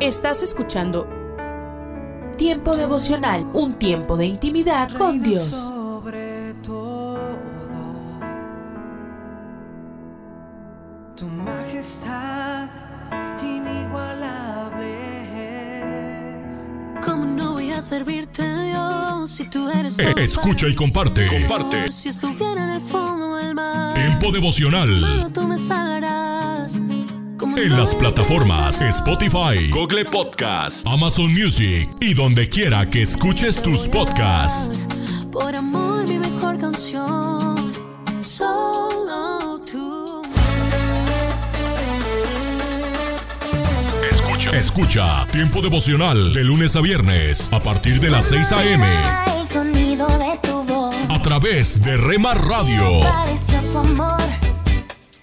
Estás escuchando Tiempo devocional, un tiempo de intimidad con Dios. Sobre todo, tu majestad inigualable es. ¿Cómo no voy a servirte, Dios, si tú eres Eh, escucha y comparte. Comparte. Si estuviera en el fondo del mar, Tiempo devocional. solo tú me salvarás. ¿Cómo En las plataformas? Spotify, Google Podcast, Amazon Music y donde quiera que escuches tus podcasts. Por amor, mi mejor canción. Solo tú. Escucha. Escucha Tiempo devocional de lunes a viernes a partir de las 6 a.m. El sonido de tu voz a través de Rema Radio.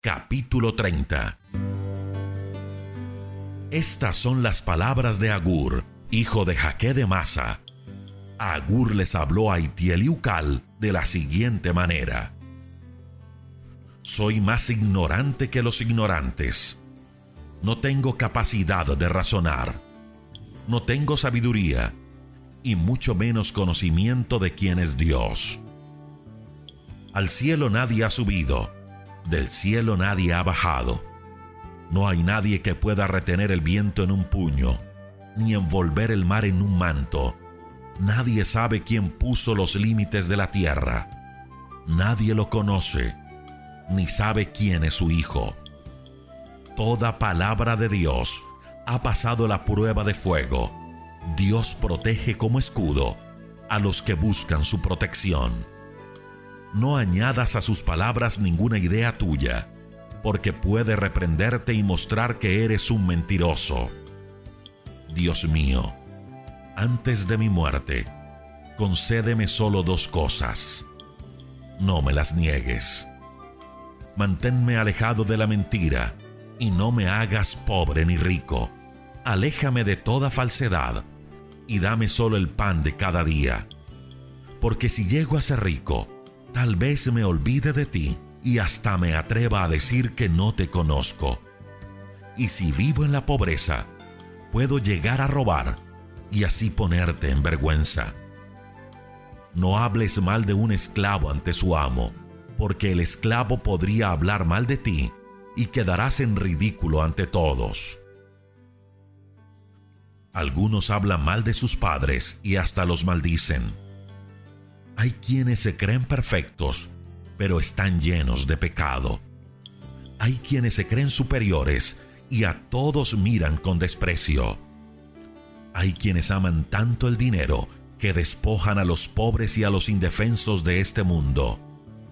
capítulo 30. Estas son las palabras de Agur, hijo de Jaque de Masa. Agur les habló a Itiel y Ucal de la siguiente manera. Soy más ignorante que los ignorantes. No tengo capacidad de razonar. No tengo sabiduría y mucho menos conocimiento de quién es Dios. Al cielo nadie ha subido, del cielo nadie ha bajado. No hay nadie que pueda retener el viento en un puño, ni envolver el mar en un manto. Nadie sabe quién puso los límites de la tierra. Nadie lo conoce, ni sabe quién es su hijo. Toda palabra de Dios ha pasado la prueba de fuego. Dios protege como escudo a los que buscan su protección. No añadas a sus palabras ninguna idea tuya, porque puede reprenderte y mostrar que eres un mentiroso. Dios mío, antes de mi muerte, concédeme solo dos cosas. No me las niegues. Manténme alejado de la mentira y no me hagas pobre ni rico. Aléjame de toda falsedad y dame solo el pan de cada día. Porque si llego a ser rico, tal vez me olvide de ti y hasta me atreva a decir que no te conozco. Y si vivo en la pobreza, puedo llegar a robar y así ponerte en vergüenza. No hables mal de un esclavo ante su amo, porque el esclavo podría hablar mal de ti y quedarás en ridículo ante todos. Algunos hablan mal de sus padres y hasta los maldicen. Hay quienes se creen perfectos, pero están llenos de pecado. Hay quienes se creen superiores y a todos miran con desprecio. Hay quienes aman tanto el dinero que despojan a los pobres y a los indefensos de este mundo.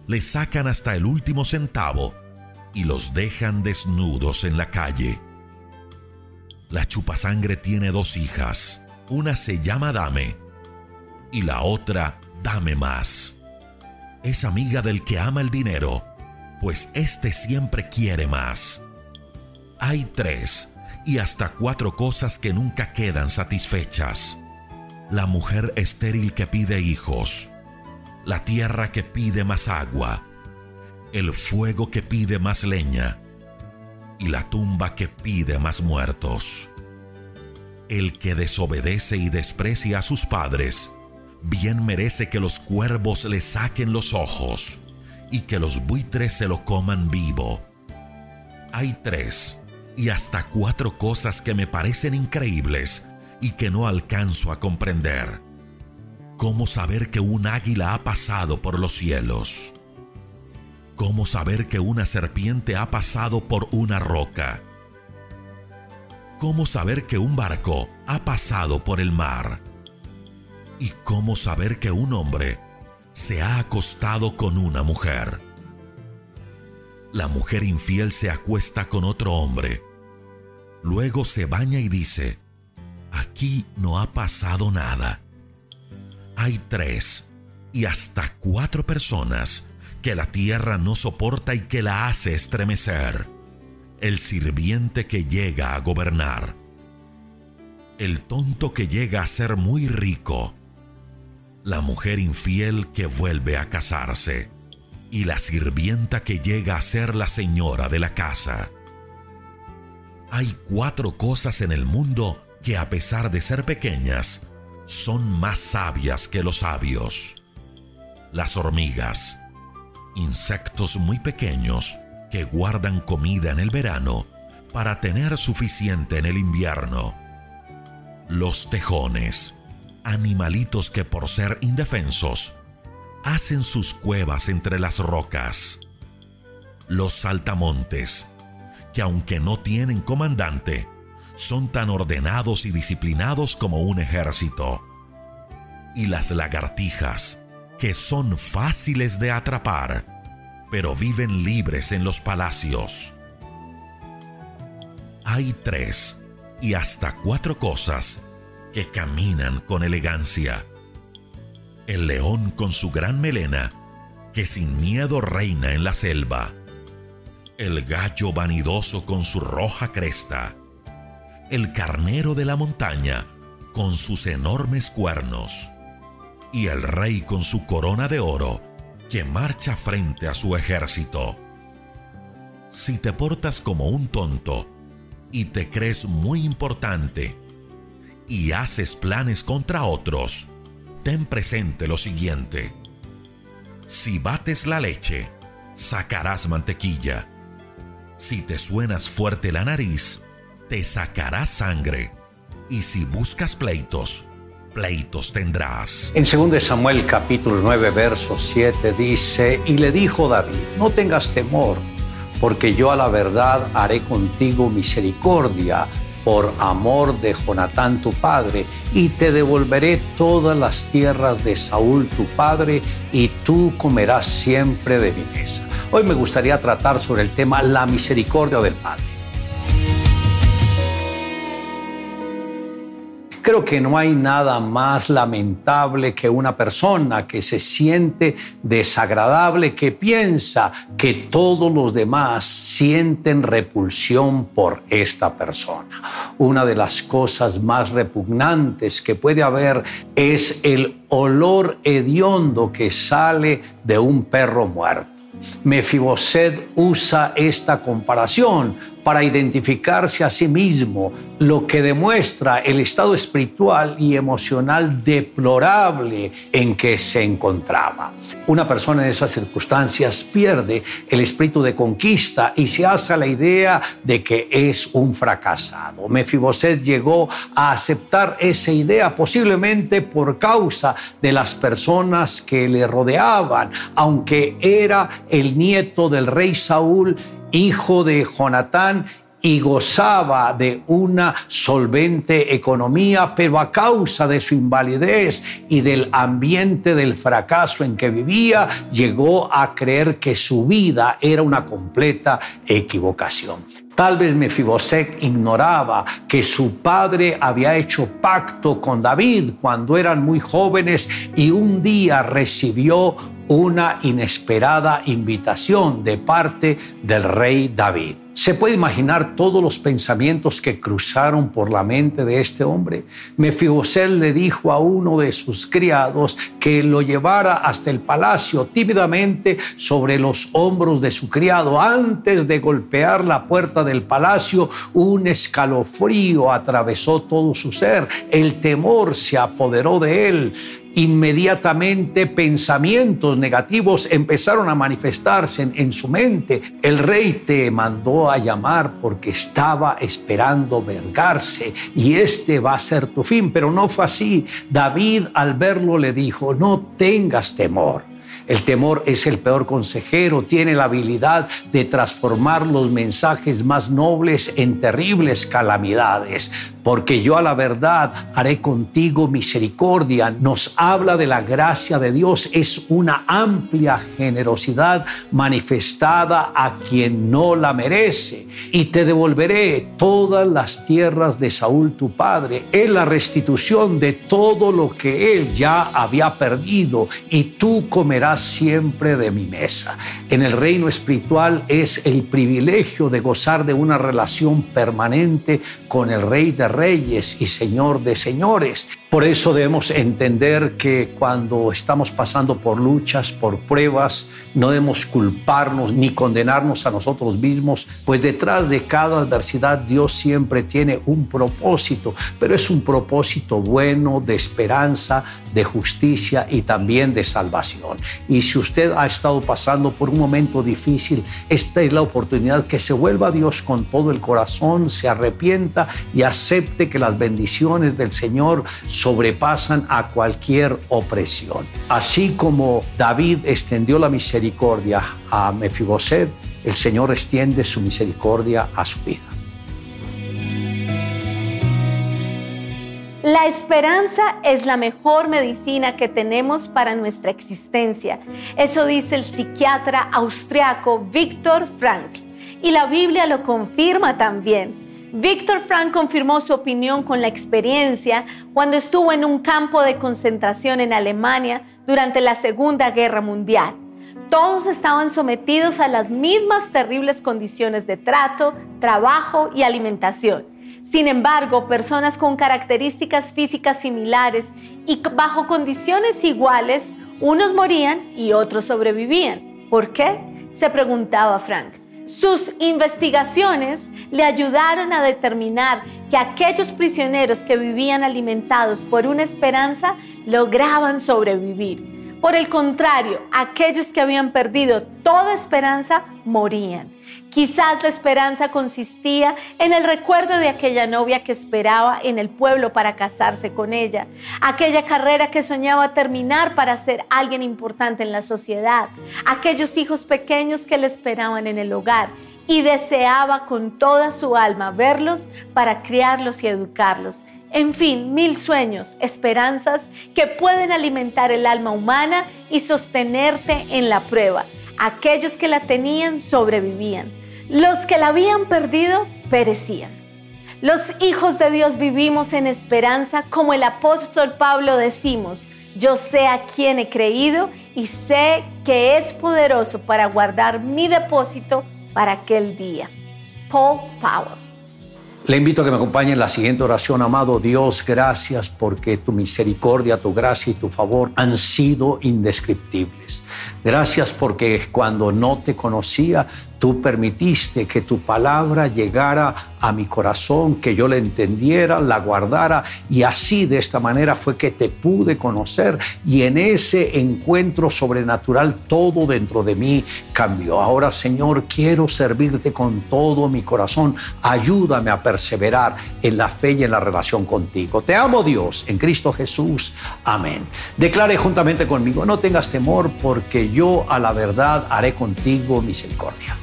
Les sacan hasta el último centavo y los dejan desnudos en la calle. La chupasangre tiene dos hijas. Una se llama Dame y la otra Dame más. Es amiga del que ama el dinero, pues éste siempre quiere más. Hay tres y hasta cuatro cosas que nunca quedan satisfechas. La mujer estéril que pide hijos, la tierra que pide más agua, el fuego que pide más leña y la tumba que pide más muertos. El que desobedece y desprecia a sus padres, bien merece que los cuervos le saquen los ojos y que los buitres se lo coman vivo. Hay tres y hasta cuatro cosas que me parecen increíbles y que no alcanzo a comprender. ¿Cómo saber que un águila ha pasado por los cielos? ¿Cómo saber que una serpiente ha pasado por una roca? ¿Cómo saber que un barco ha pasado por el mar? ¿Y cómo saber que un hombre se ha acostado con una mujer? La mujer infiel se acuesta con otro hombre. Luego se baña y dice, aquí no ha pasado nada. Hay tres y hasta cuatro personas que la tierra no soporta y que la hace estremecer el sirviente que llega a gobernar, el tonto que llega a ser muy rico, la mujer infiel que vuelve a casarse y la sirvienta que llega a ser la señora de la casa. Hay cuatro cosas en el mundo que a pesar de ser pequeñas, son más sabias que los sabios. Las hormigas, insectos muy pequeños, que guardan comida en el verano para tener suficiente en el invierno. Los tejones, animalitos que por ser indefensos, hacen sus cuevas entre las rocas. Los saltamontes, que aunque no tienen comandante, son tan ordenados y disciplinados como un ejército. Y las lagartijas, que son fáciles de atrapar pero viven libres en los palacios. Hay tres y hasta cuatro cosas que caminan con elegancia. El león con su gran melena, que sin miedo reina en la selva. El gallo vanidoso con su roja cresta. El carnero de la montaña con sus enormes cuernos. Y el rey con su corona de oro que marcha frente a su ejército. Si te portas como un tonto y te crees muy importante y haces planes contra otros, ten presente lo siguiente. Si bates la leche, sacarás mantequilla. Si te suenas fuerte la nariz, te sacarás sangre. Y si buscas pleitos, pleitos tendrás. En 2 Samuel capítulo 9, verso 7 dice, y le dijo David, no tengas temor, porque yo a la verdad haré contigo misericordia por amor de Jonatán tu padre, y te devolveré todas las tierras de Saúl tu padre, y tú comerás siempre de mi mesa. Hoy me gustaría tratar sobre el tema la misericordia del Padre. Creo que no hay nada más lamentable que una persona que se siente desagradable, que piensa que todos los demás sienten repulsión por esta persona. Una de las cosas más repugnantes que puede haber es el olor hediondo que sale de un perro muerto. Mefiboset usa esta comparación para identificarse a sí mismo, lo que demuestra el estado espiritual y emocional deplorable en que se encontraba. Una persona en esas circunstancias pierde el espíritu de conquista y se hace la idea de que es un fracasado. Mefiboset llegó a aceptar esa idea posiblemente por causa de las personas que le rodeaban, aunque era el nieto del rey Saúl hijo de Jonatán y gozaba de una solvente economía, pero a causa de su invalidez y del ambiente del fracaso en que vivía, llegó a creer que su vida era una completa equivocación. Tal vez Mefiboset ignoraba que su padre había hecho pacto con David cuando eran muy jóvenes y un día recibió una inesperada invitación de parte del rey David. ¿Se puede imaginar todos los pensamientos que cruzaron por la mente de este hombre? Mefiboset le dijo a uno de sus criados que lo llevara hasta el palacio tímidamente sobre los hombros de su criado. Antes de golpear la puerta del palacio, un escalofrío atravesó todo su ser. El temor se apoderó de él inmediatamente pensamientos negativos empezaron a manifestarse en, su mente. El rey te mandó a llamar porque estaba esperando vergarse y este va a ser tu fin, pero no fue así. David al verlo le dijo, no tengas temor El temor es el peor consejero, tiene la habilidad de transformar los mensajes más nobles en terribles calamidades. Porque yo a la verdad haré contigo misericordia. Nos habla de la gracia de Dios. Es una amplia generosidad manifestada a quien no la merece. Y te devolveré todas las tierras de Saúl tu padre. Es la restitución de todo lo que él ya había perdido. Y tú comerás siempre de mi mesa. En el reino espiritual es el privilegio de gozar de una relación permanente con el Rey de Reyes y Señor de Señores. Por eso debemos entender que cuando estamos pasando por luchas, por pruebas, no debemos culparnos ni condenarnos a nosotros mismos, pues detrás de cada adversidad Dios siempre tiene un propósito, pero es un propósito bueno, de esperanza, de justicia y también de salvación. Y si usted ha estado pasando por un momento difícil, esta es la oportunidad que se vuelva a Dios con todo el corazón, se arrepienta y acepte que las bendiciones del Señor sobrepasan a cualquier opresión. Así como David extendió la misericordia a Mefiboset, el Señor extiende su misericordia a su vida. La esperanza es la mejor medicina que tenemos para nuestra existencia. Eso dice el psiquiatra austriaco Viktor Frankl. Y la Biblia lo confirma también. Viktor Frankl confirmó su opinión con la experiencia cuando estuvo en un campo de concentración en Alemania durante la Segunda Guerra Mundial. Todos estaban sometidos a las mismas terribles condiciones de trato, trabajo y alimentación. Sin embargo, personas con características físicas similares y bajo condiciones iguales, unos morían y otros sobrevivían. ¿Por qué? Se preguntaba Frank. Sus investigaciones le ayudaron a determinar que aquellos prisioneros que vivían alimentados por una esperanza lograban sobrevivir. Por el contrario, aquellos que habían perdido toda esperanza morían. Quizás la esperanza consistía en el recuerdo de aquella novia que esperaba en el pueblo para casarse con ella, aquella carrera que soñaba terminar para ser alguien importante en la sociedad, aquellos hijos pequeños que le esperaban en el hogar y deseaba con toda su alma verlos para criarlos y educarlos. En fin, mil sueños, esperanzas que pueden alimentar el alma humana y sostenerte en la prueba. Aquellos que la tenían sobrevivían. Los que la habían perdido perecían. Los hijos de Dios vivimos en esperanza, como el apóstol Pablo decimos, yo sé a quién he creído y sé que es poderoso para guardar mi depósito para aquel día. Paul Powell. Le invito a que me acompañe en la siguiente oración. Amado Dios, gracias porque tu misericordia, tu gracia y tu favor han sido indescriptibles. Gracias porque cuando no te conocía, tú permitiste que tu palabra llegara a mi corazón, que yo la entendiera, la guardara y así de esta manera fue que te pude conocer y en ese encuentro sobrenatural todo dentro de mí cambió. Ahora Señor, quiero servirte con todo mi corazón. Ayúdame a perseverar en la fe y en la relación contigo. Te amo Dios en Cristo Jesús. Amén. Declare juntamente conmigo, no tengas temor porque yo a la verdad haré contigo misericordia.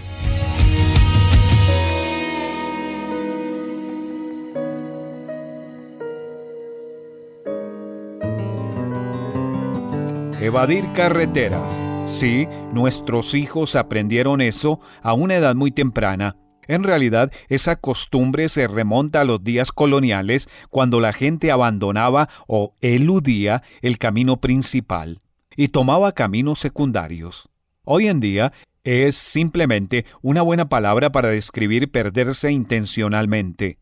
Evadir carreteras. Sí, nuestros hijos aprendieron eso a una edad muy temprana. En realidad, esa costumbre se remonta a los días coloniales cuando la gente abandonaba o eludía el camino principal y tomaba caminos secundarios. Hoy en día es simplemente una buena palabra para describir perderse intencionalmente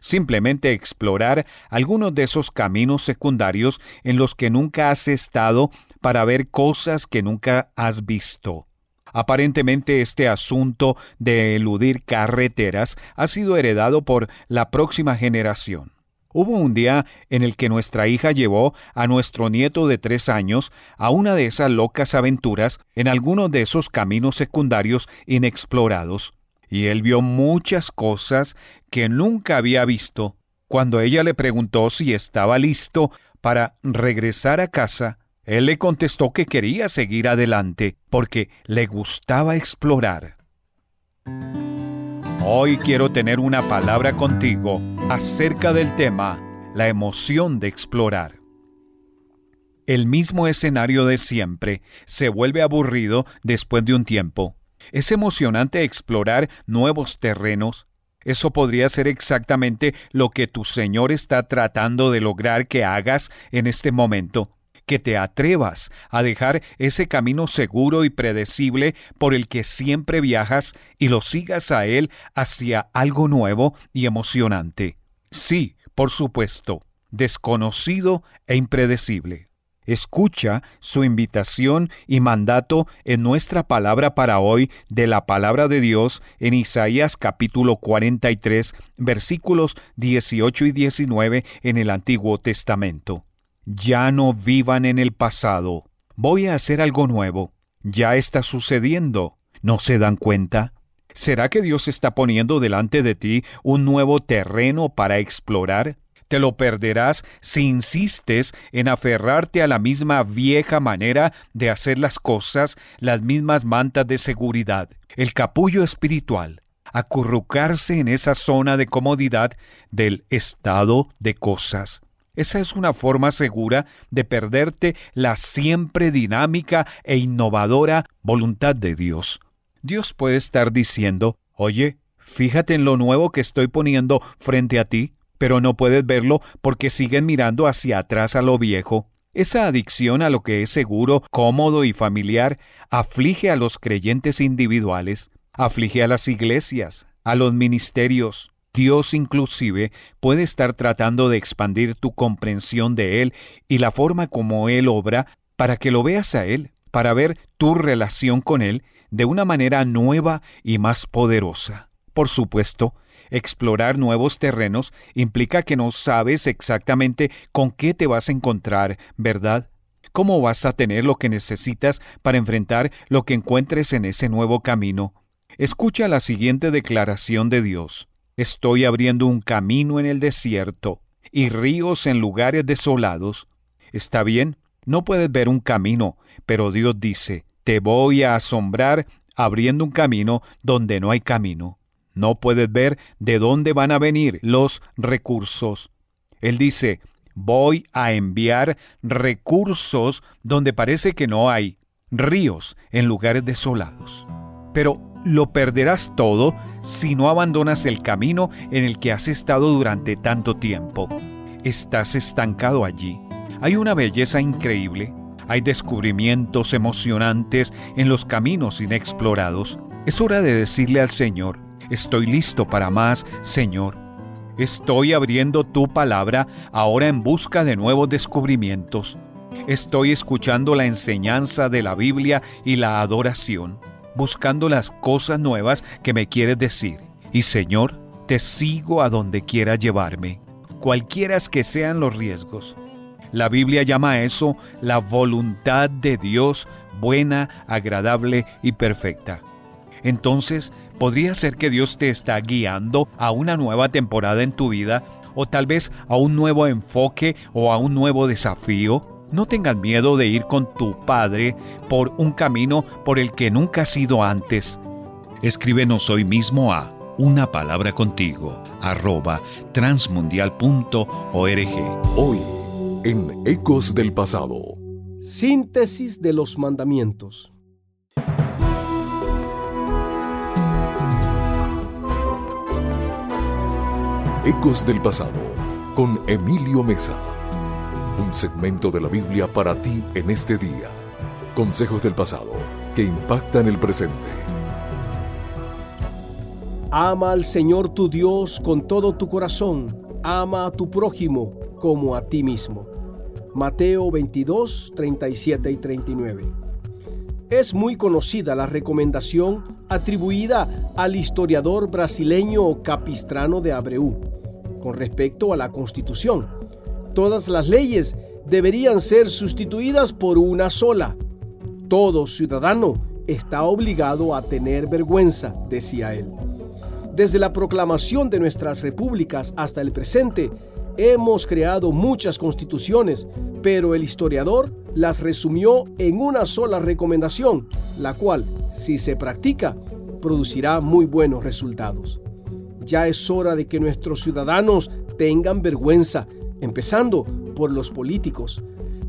simplemente explorar algunos de esos caminos secundarios en los que nunca has estado para ver cosas que nunca has visto. Aparentemente este asunto de eludir carreteras ha sido heredado por la próxima generación. Hubo un día en el que nuestra hija llevó a nuestro nieto de tres años a una de esas locas aventuras en alguno de esos caminos secundarios inexplorados, y él vio muchas cosas que nunca había visto. Cuando ella le preguntó si estaba listo para regresar a casa, Él le contestó que quería seguir adelante porque le gustaba explorar. Hoy quiero tener una palabra contigo acerca del tema la emoción de explorar. El mismo escenario de siempre se vuelve aburrido después de un tiempo. Es emocionante explorar nuevos terrenos. Eso podría ser exactamente lo que tu Señor está tratando de lograr que hagas en este momento que te atrevas a dejar ese camino seguro y predecible por el que siempre viajas y lo sigas a Él hacia algo nuevo y emocionante. Sí, por supuesto, desconocido e impredecible. Escucha su invitación y mandato en nuestra palabra para hoy de la palabra de Dios en Isaías capítulo 43 versículos 18 y 19 en el Antiguo Testamento. Ya no vivan en el pasado. Voy a hacer algo nuevo. Ya está sucediendo. ¿No se dan cuenta? ¿Será que Dios está poniendo delante de ti un nuevo terreno para explorar? Te lo perderás si insistes en aferrarte a la misma vieja manera de hacer las cosas, las mismas mantas de seguridad, el capullo espiritual, acurrucarse en esa zona de comodidad del estado de cosas. Esa es una forma segura de perderte la siempre dinámica e innovadora voluntad de Dios. Dios puede estar diciendo, oye, fíjate en lo nuevo que estoy poniendo frente a ti, pero no puedes verlo porque siguen mirando hacia atrás a lo viejo. Esa adicción a lo que es seguro, cómodo y familiar aflige a los creyentes individuales, aflige a las iglesias, a los ministerios, Dios inclusive puede estar tratando de expandir tu comprensión de Él y la forma como Él obra para que lo veas a Él, para ver tu relación con Él de una manera nueva y más poderosa. Por supuesto, explorar nuevos terrenos implica que no sabes exactamente con qué te vas a encontrar, ¿verdad? ¿Cómo vas a tener lo que necesitas para enfrentar lo que encuentres en ese nuevo camino? Escucha la siguiente declaración de Dios. Estoy abriendo un camino en el desierto y ríos en lugares desolados. Está bien, no puedes ver un camino, pero Dios dice, te voy a asombrar abriendo un camino donde no hay camino. No puedes ver de dónde van a venir los recursos. Él dice, voy a enviar recursos donde parece que no hay, ríos en lugares desolados. Pero lo perderás todo si no abandonas el camino en el que has estado durante tanto tiempo. Estás estancado allí. Hay una belleza increíble, hay descubrimientos emocionantes en los caminos inexplorados. Es hora de decirle al Señor, estoy listo para más, Señor. Estoy abriendo tu palabra ahora en busca de nuevos descubrimientos. Estoy escuchando la enseñanza de la Biblia y la adoración buscando las cosas nuevas que me quieres decir. Y Señor, te sigo a donde quieras llevarme, cualquiera que sean los riesgos. La Biblia llama a eso la voluntad de Dios buena, agradable y perfecta. Entonces, podría ser que Dios te está guiando a una nueva temporada en tu vida o tal vez a un nuevo enfoque o a un nuevo desafío no tengas miedo de ir con tu Padre por un camino por el que nunca has ido antes. Escríbenos hoy mismo a una palabra contigo arroba transmundial.org. Hoy, en Ecos del Pasado. Síntesis de los mandamientos. Ecos del Pasado con Emilio Mesa un segmento de la Biblia para ti en este día. Consejos del pasado que impactan el presente. Ama al Señor tu Dios con todo tu corazón. Ama a tu prójimo como a ti mismo. Mateo 22, 37 y 39. Es muy conocida la recomendación atribuida al historiador brasileño Capistrano de Abreu con respecto a la Constitución Todas las leyes deberían ser sustituidas por una sola. Todo ciudadano está obligado a tener vergüenza, decía él. Desde la proclamación de nuestras repúblicas hasta el presente, hemos creado muchas constituciones, pero el historiador las resumió en una sola recomendación, la cual, si se practica, producirá muy buenos resultados. Ya es hora de que nuestros ciudadanos tengan vergüenza, empezando por los políticos.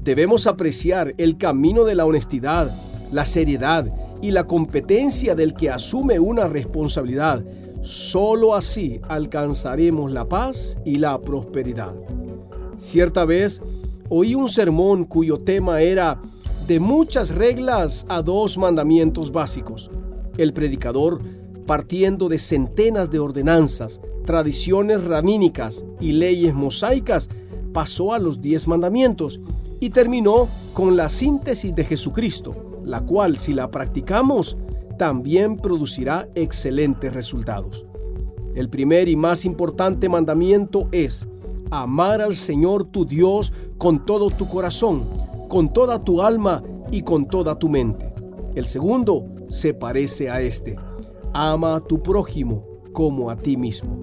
Debemos apreciar el camino de la honestidad, la seriedad y la competencia del que asume una responsabilidad. Solo así alcanzaremos la paz y la prosperidad. Cierta vez oí un sermón cuyo tema era de muchas reglas a dos mandamientos básicos. El predicador, partiendo de centenas de ordenanzas, tradiciones ramínicas y leyes mosaicas, pasó a los diez mandamientos y terminó con la síntesis de Jesucristo la cual si la practicamos también producirá excelentes resultados. El primer y más importante mandamiento es amar al Señor tu Dios con todo tu corazón, con toda tu alma y con toda tu mente. El segundo se parece a este. Ama a tu prójimo como a ti mismo.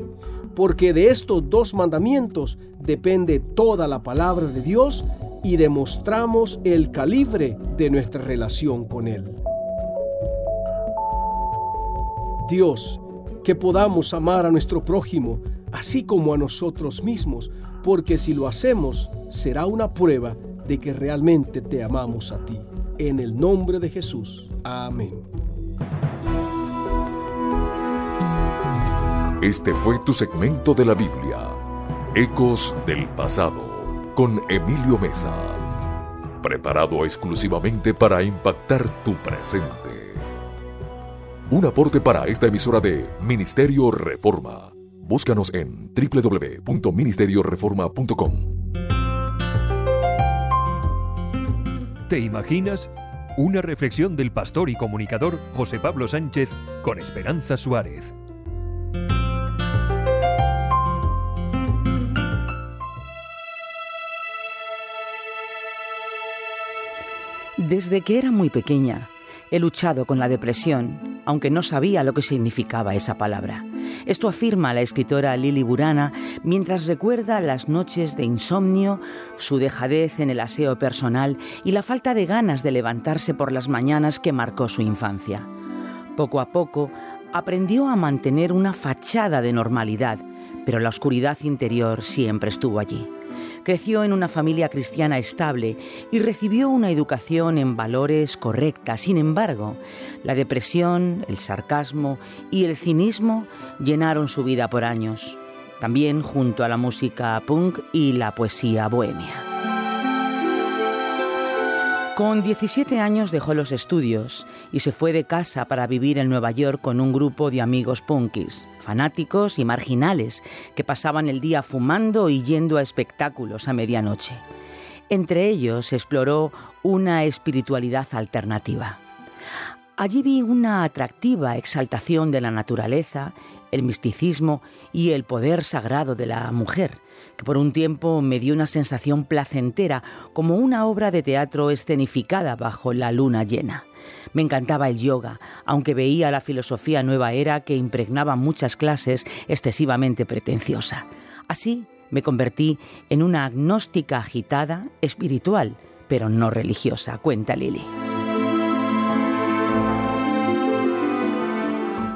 Porque de estos dos mandamientos depende toda la palabra de Dios y demostramos el calibre de nuestra relación con Él. Dios, que podamos amar a nuestro prójimo así como a nosotros mismos, porque si lo hacemos será una prueba de que realmente te amamos a ti. En el nombre de Jesús. Amén. Este fue tu segmento de la Biblia, Ecos del Pasado con Emilio Mesa. Preparado exclusivamente para impactar tu presente. Un aporte para esta emisora de Ministerio Reforma. Búscanos en www.ministerioreforma.com. ¿Te imaginas? Una reflexión del pastor y comunicador José Pablo Sánchez con Esperanza Suárez. Desde que era muy pequeña, he luchado con la depresión, aunque no sabía lo que significaba esa palabra. Esto afirma la escritora Lili Burana mientras recuerda las noches de insomnio, su dejadez en el aseo personal y la falta de ganas de levantarse por las mañanas que marcó su infancia. Poco a poco aprendió a mantener una fachada de normalidad, pero la oscuridad interior siempre estuvo allí. Creció en una familia cristiana estable y recibió una educación en valores correcta. Sin embargo, la depresión, el sarcasmo y el cinismo llenaron su vida por años, también junto a la música punk y la poesía bohemia. Con 17 años dejó los estudios y se fue de casa para vivir en Nueva York con un grupo de amigos punkis, fanáticos y marginales, que pasaban el día fumando y yendo a espectáculos a medianoche. Entre ellos exploró una espiritualidad alternativa. Allí vi una atractiva exaltación de la naturaleza, el misticismo y el poder sagrado de la mujer, que por un tiempo me dio una sensación placentera, como una obra de teatro escenificada bajo la luna llena. Me encantaba el yoga, aunque veía la filosofía nueva era que impregnaba muchas clases excesivamente pretenciosa. Así me convertí en una agnóstica agitada, espiritual, pero no religiosa, cuenta Lili.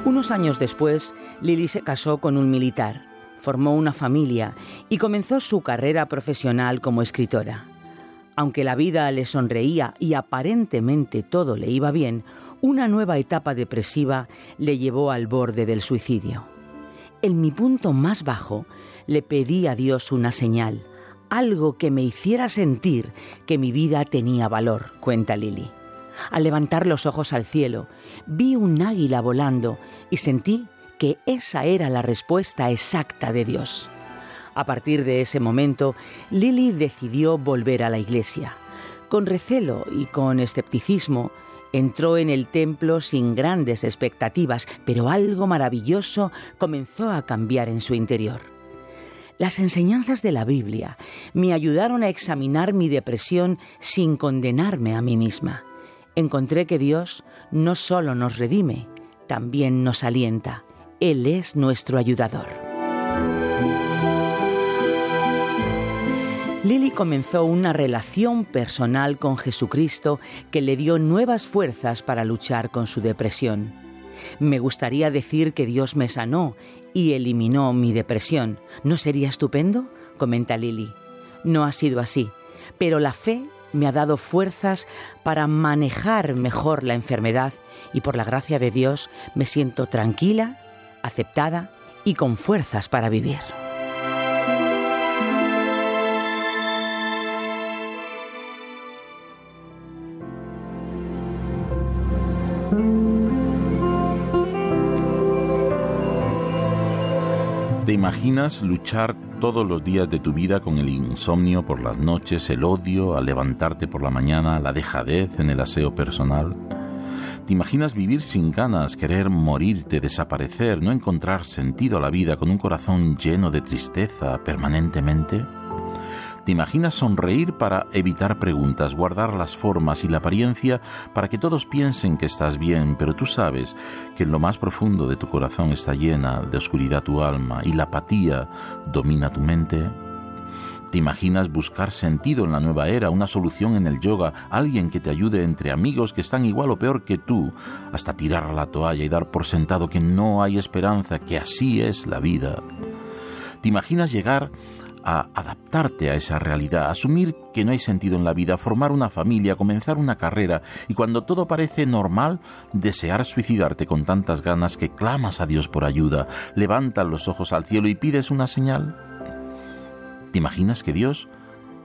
Unos años después, Lili se casó con un militar formó una familia y comenzó su carrera profesional como escritora. Aunque la vida le sonreía y aparentemente todo le iba bien, una nueva etapa depresiva le llevó al borde del suicidio. En mi punto más bajo le pedí a Dios una señal, algo que me hiciera sentir que mi vida tenía valor, cuenta Lili. Al levantar los ojos al cielo, vi un águila volando y sentí que esa era la respuesta exacta de Dios. A partir de ese momento, Lily decidió volver a la iglesia. Con recelo y con escepticismo, entró en el templo sin grandes expectativas, pero algo maravilloso comenzó a cambiar en su interior. Las enseñanzas de la Biblia me ayudaron a examinar mi depresión sin condenarme a mí misma. Encontré que Dios no solo nos redime, también nos alienta. Él es nuestro ayudador. Lily comenzó una relación personal con Jesucristo que le dio nuevas fuerzas para luchar con su depresión. Me gustaría decir que Dios me sanó y eliminó mi depresión. ¿No sería estupendo? comenta Lily. No ha sido así, pero la fe me ha dado fuerzas para manejar mejor la enfermedad y por la gracia de Dios me siento tranquila, aceptada y con fuerzas para vivir. ¿Te imaginas luchar todos los días de tu vida con el insomnio por las noches, el odio al levantarte por la mañana, la dejadez en el aseo personal? ¿Te imaginas vivir sin ganas, querer morirte, desaparecer, no encontrar sentido a la vida con un corazón lleno de tristeza permanentemente? ¿Te imaginas sonreír para evitar preguntas, guardar las formas y la apariencia para que todos piensen que estás bien, pero tú sabes que en lo más profundo de tu corazón está llena de oscuridad tu alma y la apatía domina tu mente? ¿Te imaginas buscar sentido en la nueva era, una solución en el yoga, alguien que te ayude entre amigos que están igual o peor que tú, hasta tirar la toalla y dar por sentado que no hay esperanza, que así es la vida? ¿Te imaginas llegar a adaptarte a esa realidad, asumir que no hay sentido en la vida, formar una familia, comenzar una carrera y cuando todo parece normal, desear suicidarte con tantas ganas que clamas a Dios por ayuda, levantas los ojos al cielo y pides una señal? ¿Te imaginas que Dios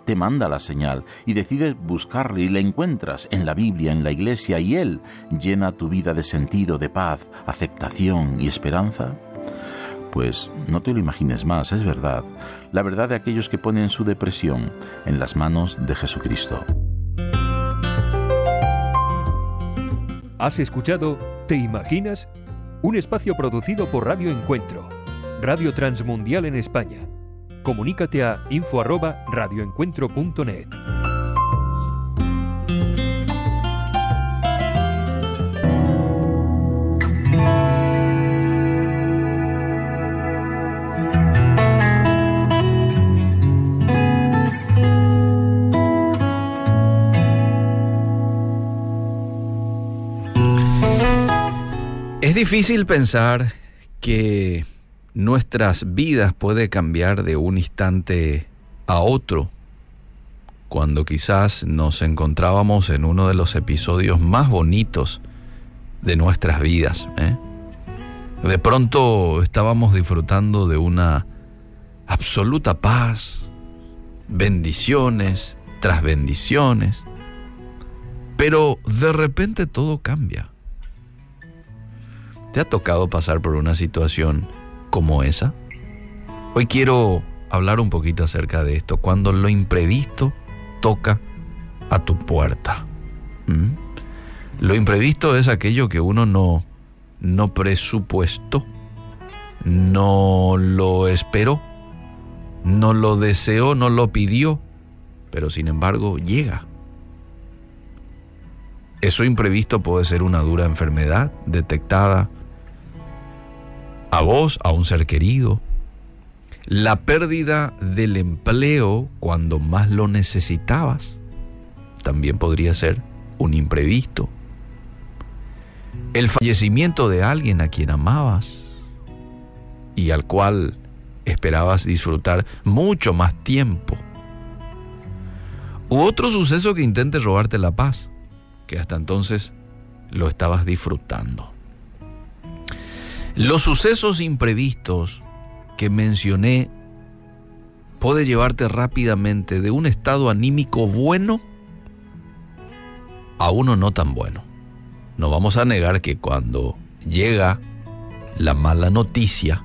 te manda la señal y decides buscarle y la encuentras en la Biblia, en la iglesia y Él llena tu vida de sentido, de paz, aceptación y esperanza? Pues no te lo imagines más, es verdad, la verdad de aquellos que ponen su depresión en las manos de Jesucristo. Has escuchado ¿Te imaginas? Un espacio producido por Radio Encuentro, Radio Transmundial en España. Comunícate a info@radioencuentro.net. Es difícil pensar que nuestras vidas puede cambiar de un instante a otro cuando quizás nos encontrábamos en uno de los episodios más bonitos de nuestras vidas. ¿eh? De pronto estábamos disfrutando de una absoluta paz, bendiciones tras bendiciones, pero de repente todo cambia. ¿Te ha tocado pasar por una situación como esa? Hoy quiero hablar un poquito acerca de esto, cuando lo imprevisto toca a tu puerta. ¿Mm? Lo imprevisto es aquello que uno no, no presupuestó, no lo esperó, no lo deseó, no lo pidió, pero sin embargo llega. Eso imprevisto puede ser una dura enfermedad detectada a vos, a un ser querido. La pérdida del empleo cuando más lo necesitabas también podría ser un imprevisto. El fallecimiento de alguien a quien amabas y al cual esperabas disfrutar mucho más tiempo. U otro suceso que intente robarte la paz, que hasta entonces lo estabas disfrutando. Los sucesos imprevistos que mencioné puede llevarte rápidamente de un estado anímico bueno a uno no tan bueno. No vamos a negar que cuando llega la mala noticia,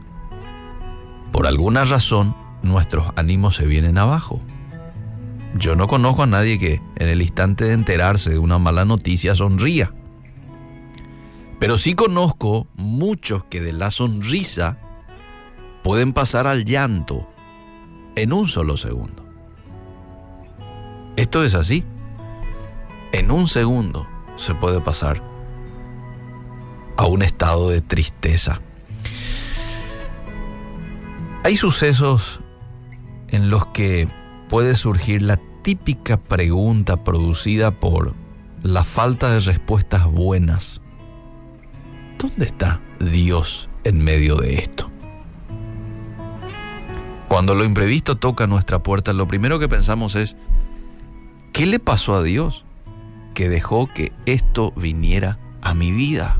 por alguna razón nuestros ánimos se vienen abajo. Yo no conozco a nadie que en el instante de enterarse de una mala noticia sonría. Pero sí conozco muchos que de la sonrisa pueden pasar al llanto en un solo segundo. Esto es así. En un segundo se puede pasar a un estado de tristeza. Hay sucesos en los que puede surgir la típica pregunta producida por la falta de respuestas buenas. ¿Dónde está Dios en medio de esto? Cuando lo imprevisto toca nuestra puerta, lo primero que pensamos es, ¿qué le pasó a Dios que dejó que esto viniera a mi vida?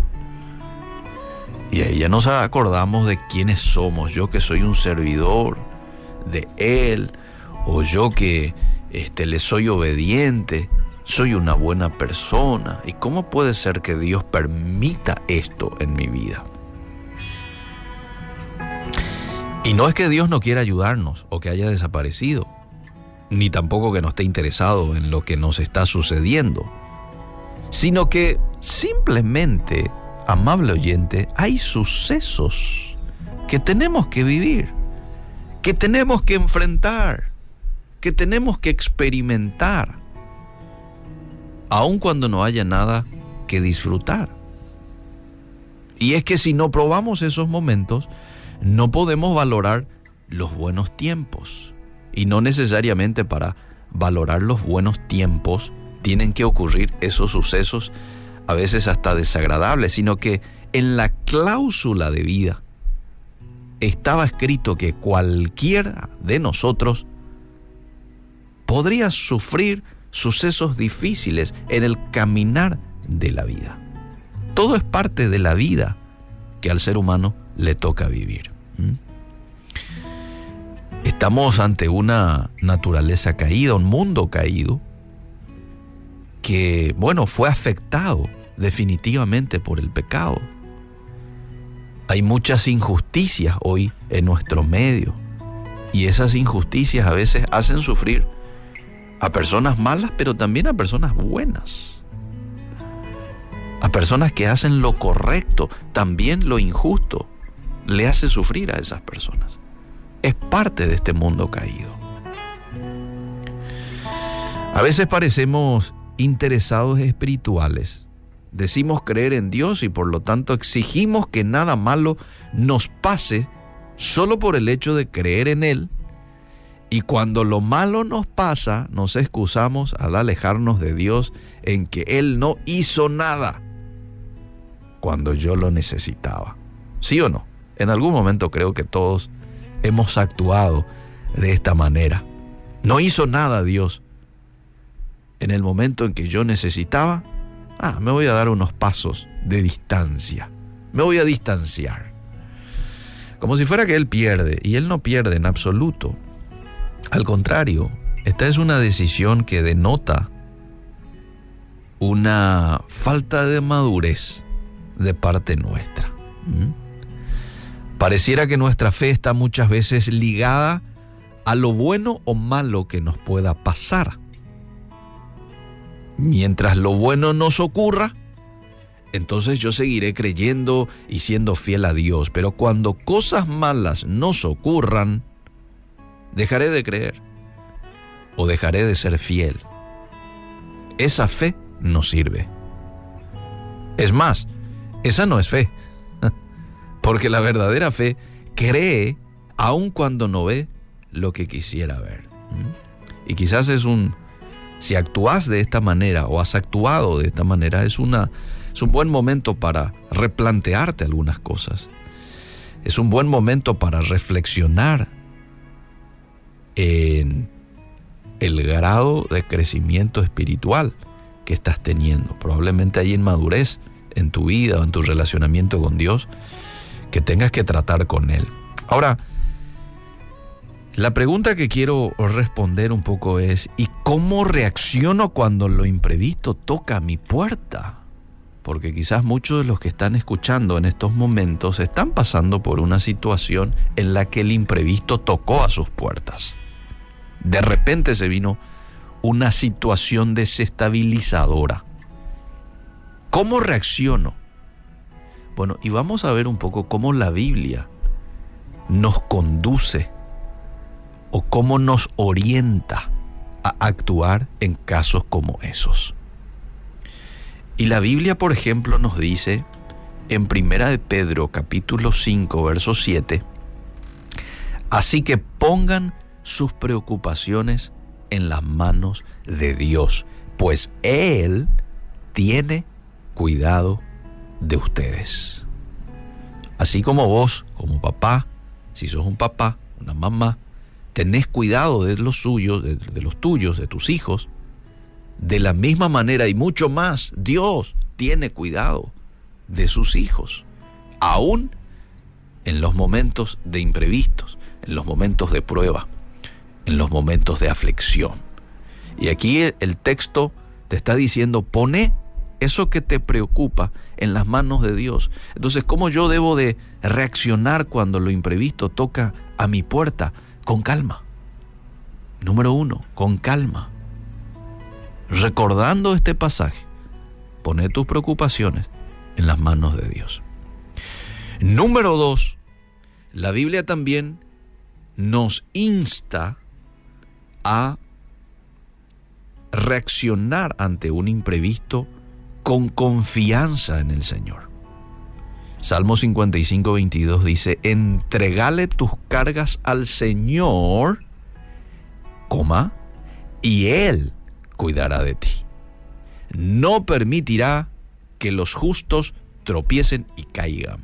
Y ahí ya nos acordamos de quiénes somos, yo que soy un servidor de Él, o yo que este, le soy obediente, soy una buena persona. ¿Y cómo puede ser que Dios permita esto en mi vida? Y no es que Dios no quiera ayudarnos o que haya desaparecido, ni tampoco que no esté interesado en lo que nos está sucediendo, sino que simplemente, amable oyente, hay sucesos que tenemos que vivir, que tenemos que enfrentar, que tenemos que experimentar, aun cuando no haya nada que disfrutar. Y es que si no probamos esos momentos, no podemos valorar los buenos tiempos. Y no necesariamente para valorar los buenos tiempos tienen que ocurrir esos sucesos, a veces hasta desagradables, sino que en la cláusula de vida estaba escrito que cualquiera de nosotros podría sufrir sucesos difíciles en el caminar de la vida. Todo es parte de la vida que al ser humano le toca vivir. Estamos ante una naturaleza caída, un mundo caído, que, bueno, fue afectado definitivamente por el pecado. Hay muchas injusticias hoy en nuestro medio y esas injusticias a veces hacen sufrir a personas malas, pero también a personas buenas. A personas que hacen lo correcto, también lo injusto le hace sufrir a esas personas. Es parte de este mundo caído. A veces parecemos interesados espirituales. Decimos creer en Dios y por lo tanto exigimos que nada malo nos pase solo por el hecho de creer en Él. Y cuando lo malo nos pasa, nos excusamos al alejarnos de Dios en que Él no hizo nada cuando yo lo necesitaba. ¿Sí o no? En algún momento creo que todos hemos actuado de esta manera. No hizo nada Dios. En el momento en que yo necesitaba, ah, me voy a dar unos pasos de distancia. Me voy a distanciar. Como si fuera que Él pierde, y Él no pierde en absoluto. Al contrario, esta es una decisión que denota una falta de madurez de parte nuestra. ¿Mm? Pareciera que nuestra fe está muchas veces ligada a lo bueno o malo que nos pueda pasar. Mientras lo bueno nos ocurra, entonces yo seguiré creyendo y siendo fiel a Dios. Pero cuando cosas malas nos ocurran, dejaré de creer o dejaré de ser fiel. Esa fe no sirve. Es más, esa no es fe. Porque la verdadera fe cree aun cuando no ve lo que quisiera ver. ¿Mm? Y quizás es un, si actúas de esta manera o has actuado de esta manera, es, una, es un buen momento para replantearte algunas cosas. Es un buen momento para reflexionar en el grado de crecimiento espiritual que estás teniendo. Probablemente hay inmadurez en tu vida o en tu relacionamiento con Dios que tengas que tratar con Él. Ahora, la pregunta que quiero responder un poco es, ¿y cómo reacciono cuando lo imprevisto toca mi puerta? Porque quizás muchos de los que están escuchando en estos momentos están pasando por una situación en la que el imprevisto tocó a sus puertas. De repente se vino una situación desestabilizadora. ¿Cómo reacciono? Bueno, y vamos a ver un poco cómo la Biblia nos conduce o cómo nos orienta a actuar en casos como esos. Y la Biblia, por ejemplo, nos dice en Primera de Pedro capítulo 5, verso 7, así que pongan sus preocupaciones en las manos de Dios, pues Él tiene cuidado de ustedes. Así como vos, como papá, si sos un papá, una mamá, tenés cuidado de los suyos, de, los tuyos, de tus hijos, de la misma manera y mucho más, Dios tiene cuidado de sus hijos, aún en los momentos de imprevistos, en los momentos de prueba, en los momentos de aflicción. Y aquí el, texto te está diciendo, pone eso que te preocupa en las manos de Dios. Entonces, ¿cómo yo debo de reaccionar cuando lo imprevisto toca a mi puerta? Con calma. Número uno, con calma. Recordando este pasaje, pone tus preocupaciones en las manos de Dios. Número dos, la Biblia también nos insta a reaccionar ante un imprevisto con confianza en el Señor. Salmo 55, 22 dice, entregale tus cargas al Señor, coma, y Él cuidará de ti. No permitirá que los justos tropiecen y caigan.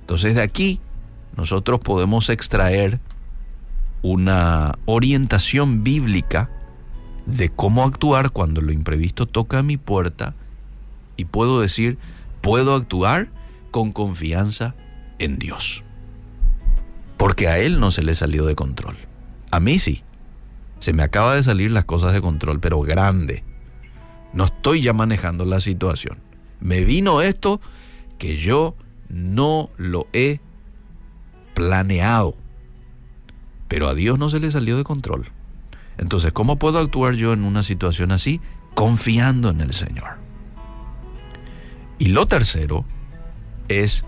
Entonces de aquí nosotros podemos extraer una orientación bíblica de cómo actuar cuando lo imprevisto toca a mi puerta y puedo decir, puedo actuar con confianza en Dios. Porque a Él no se le salió de control. A mí sí. Se me acaba de salir las cosas de control, pero grande. No estoy ya manejando la situación. Me vino esto que yo no lo he planeado. Pero a Dios no se le salió de control. Entonces, ¿cómo puedo actuar yo en una situación así? Confiando en el Señor. Y lo tercero es,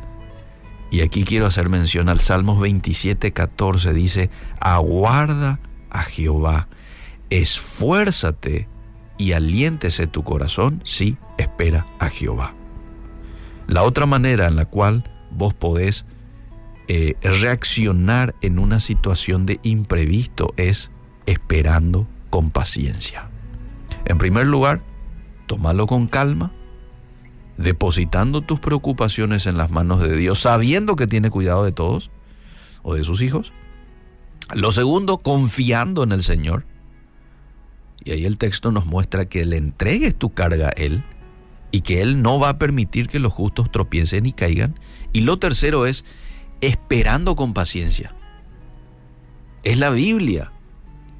y aquí quiero hacer mención al Salmos 27, 14, dice, aguarda a Jehová, esfuérzate y aliéntese tu corazón si espera a Jehová. La otra manera en la cual vos podés eh, reaccionar en una situación de imprevisto es esperando con paciencia. En primer lugar, tómalo con calma, depositando tus preocupaciones en las manos de Dios, sabiendo que tiene cuidado de todos o de sus hijos. Lo segundo, confiando en el Señor. Y ahí el texto nos muestra que le entregues tu carga a Él y que Él no va a permitir que los justos tropiecen y caigan. Y lo tercero es esperando con paciencia. Es la Biblia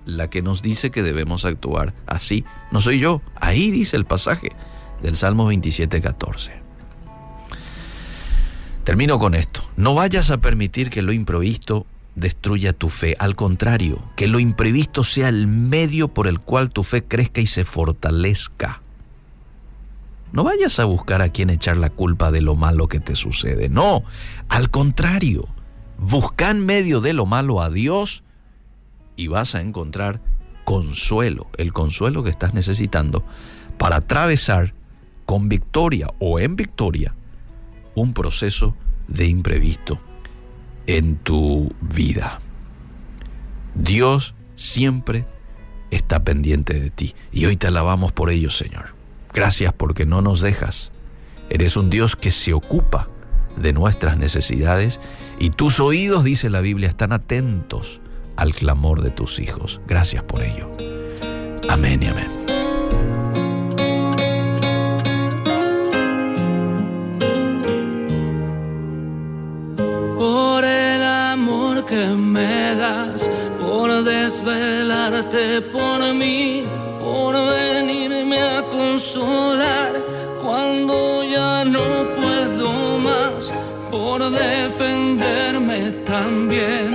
la que nos dice que debemos actuar así. No soy yo. Ahí dice el pasaje del Salmo 27, 14. Termino con esto. No vayas a permitir que lo imprevisto destruya tu fe. Al contrario, que lo imprevisto sea el medio por el cual tu fe crezca y se fortalezca. No vayas a buscar a quien echar la culpa de lo malo que te sucede. No, al contrario, busca en medio de lo malo a Dios y vas a encontrar consuelo, el consuelo que estás necesitando para atravesar con victoria o en victoria un proceso de imprevisto en tu vida. Dios siempre está pendiente de ti y hoy te alabamos por ello, Señor. Gracias porque no nos dejas. Eres un Dios que se ocupa de nuestras necesidades y tus oídos, dice la Biblia, están atentos al clamor de tus hijos. Gracias por ello. Amén y amén. por el amor que me das, por desvelarte por mí, cuando ya no puedo más, por defenderme también,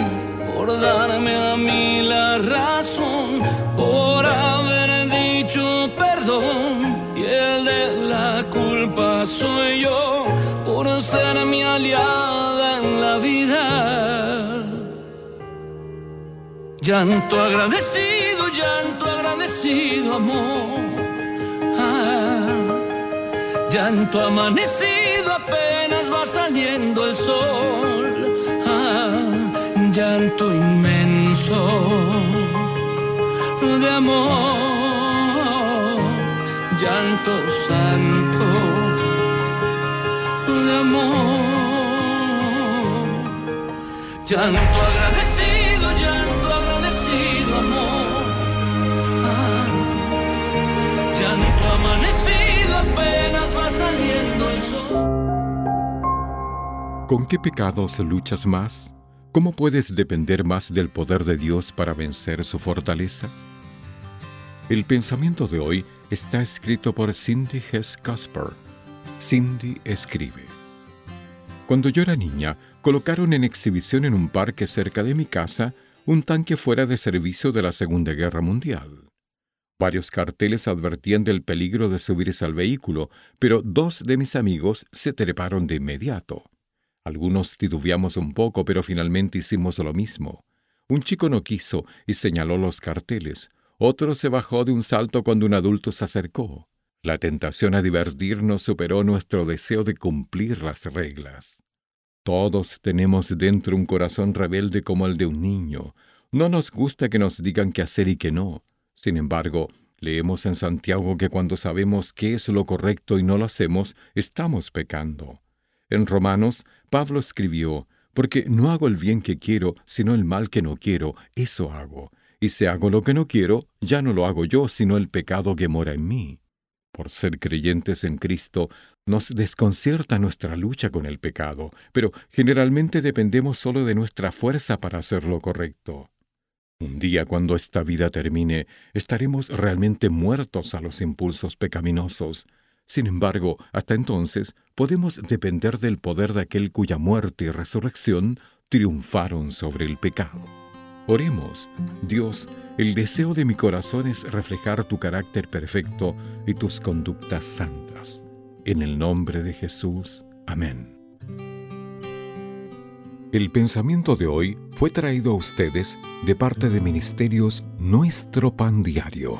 por darme a mí la razón, por haber dicho perdón y el de la culpa soy yo, por ser mi aliada en la vida. Llanto agradecido, llanto agradecido, amor. Llanto amanecido, apenas va saliendo el sol. Ah, llanto inmenso. amor, llanto santo de amor, llanto agradecido, ¿Con qué pecados luchas más? ¿Cómo puedes depender más del poder de Dios para vencer su fortaleza? El pensamiento de hoy está escrito por Cindy Hess Casper. Cindy escribe. Cuando yo era niña, colocaron en exhibición en un parque cerca de mi casa un tanque fuera de servicio de la Segunda Guerra Mundial. Varios carteles advertían del peligro de subirse al vehículo, pero dos de mis amigos se treparon de inmediato. Algunos titubeamos un poco, pero finalmente hicimos lo mismo. Un chico no quiso y señaló los carteles. Otro se bajó de un salto cuando un adulto se acercó. La tentación a divertirnos superó nuestro deseo de cumplir las reglas. Todos tenemos dentro un corazón rebelde como el de un niño. No nos gusta que nos digan qué hacer y qué no. Sin embargo, leemos en Santiago que cuando sabemos qué es lo correcto y no lo hacemos, estamos pecando. En Romanos, Pablo escribió, porque no hago el bien que quiero, sino el mal que no quiero, eso hago. Y si hago lo que no quiero, ya no lo hago yo, sino el pecado que mora en mí. Por ser creyentes en Cristo, nos desconcierta nuestra lucha con el pecado, pero generalmente dependemos solo de nuestra fuerza para hacer lo correcto. Un día cuando esta vida termine, estaremos realmente muertos a los impulsos pecaminosos. Sin embargo, hasta entonces podemos depender del poder de aquel cuya muerte y resurrección triunfaron sobre el pecado. Oremos, Dios, el deseo de mi corazón es reflejar tu carácter perfecto y tus conductas santas. En el nombre de Jesús. Amén. El pensamiento de hoy fue traído a ustedes de parte de Ministerios Nuestro Pan Diario.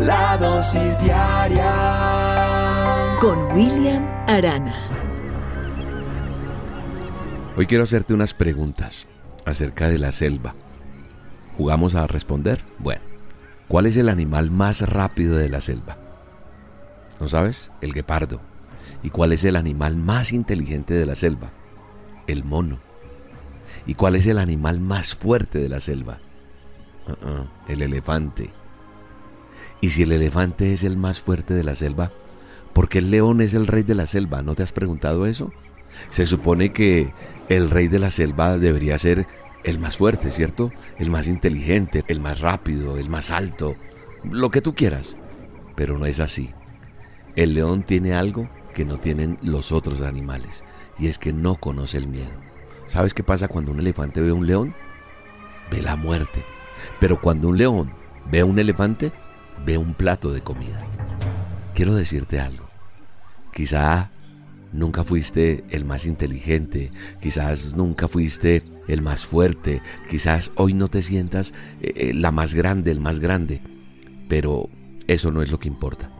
La dosis diaria con William Arana. Hoy quiero hacerte unas preguntas acerca de la selva. ¿Jugamos a responder? Bueno, ¿cuál es el animal más rápido de la selva? ¿No sabes? El guepardo. ¿Y cuál es el animal más inteligente de la selva? El mono. ¿Y cuál es el animal más fuerte de la selva? Uh-uh, el elefante. Y si el elefante es el más fuerte de la selva, ¿por qué el león es el rey de la selva? ¿No te has preguntado eso? Se supone que el rey de la selva debería ser el más fuerte, ¿cierto? El más inteligente, el más rápido, el más alto, lo que tú quieras. Pero no es así. El león tiene algo que no tienen los otros animales, y es que no conoce el miedo. ¿Sabes qué pasa cuando un elefante ve a un león? Ve la muerte. Pero cuando un león ve a un elefante, ve un plato de comida. Quiero decirte algo. Quizá nunca fuiste el más inteligente, quizás nunca fuiste el más fuerte, quizás hoy no te sientas eh, la más grande, el más grande, pero eso no es lo que importa.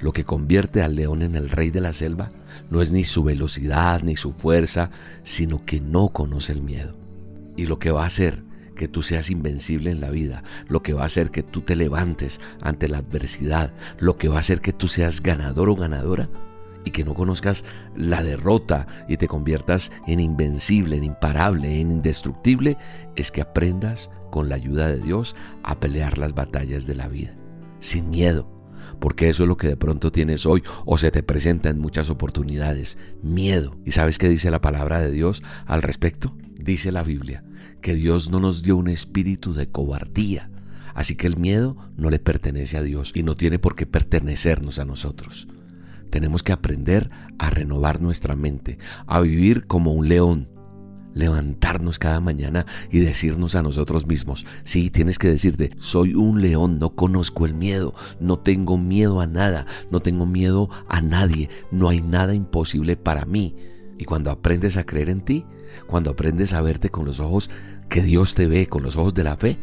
Lo que convierte al león en el rey de la selva no es ni su velocidad ni su fuerza, sino que no conoce el miedo. Y lo que va a hacer que tú seas invencible en la vida, lo que va a hacer que tú te levantes ante la adversidad, lo que va a hacer que tú seas ganador o ganadora y que no conozcas la derrota y te conviertas en invencible, en imparable, en indestructible, es que aprendas con la ayuda de Dios a pelear las batallas de la vida, sin miedo, porque eso es lo que de pronto tienes hoy o se te presenta en muchas oportunidades, miedo. ¿Y sabes qué dice la palabra de Dios al respecto? Dice la Biblia que Dios no nos dio un espíritu de cobardía, así que el miedo no le pertenece a Dios y no tiene por qué pertenecernos a nosotros. Tenemos que aprender a renovar nuestra mente, a vivir como un león. levantarnos cada mañana y decirnos a nosotros mismos, sí, tienes que decirte, soy un león, no conozco el miedo, no tengo miedo a nada, no tengo miedo a nadie, no hay nada imposible para mí. Y cuando aprendes a creer en ti, cuando aprendes a verte con los ojos que Dios te ve, con los ojos de la fe,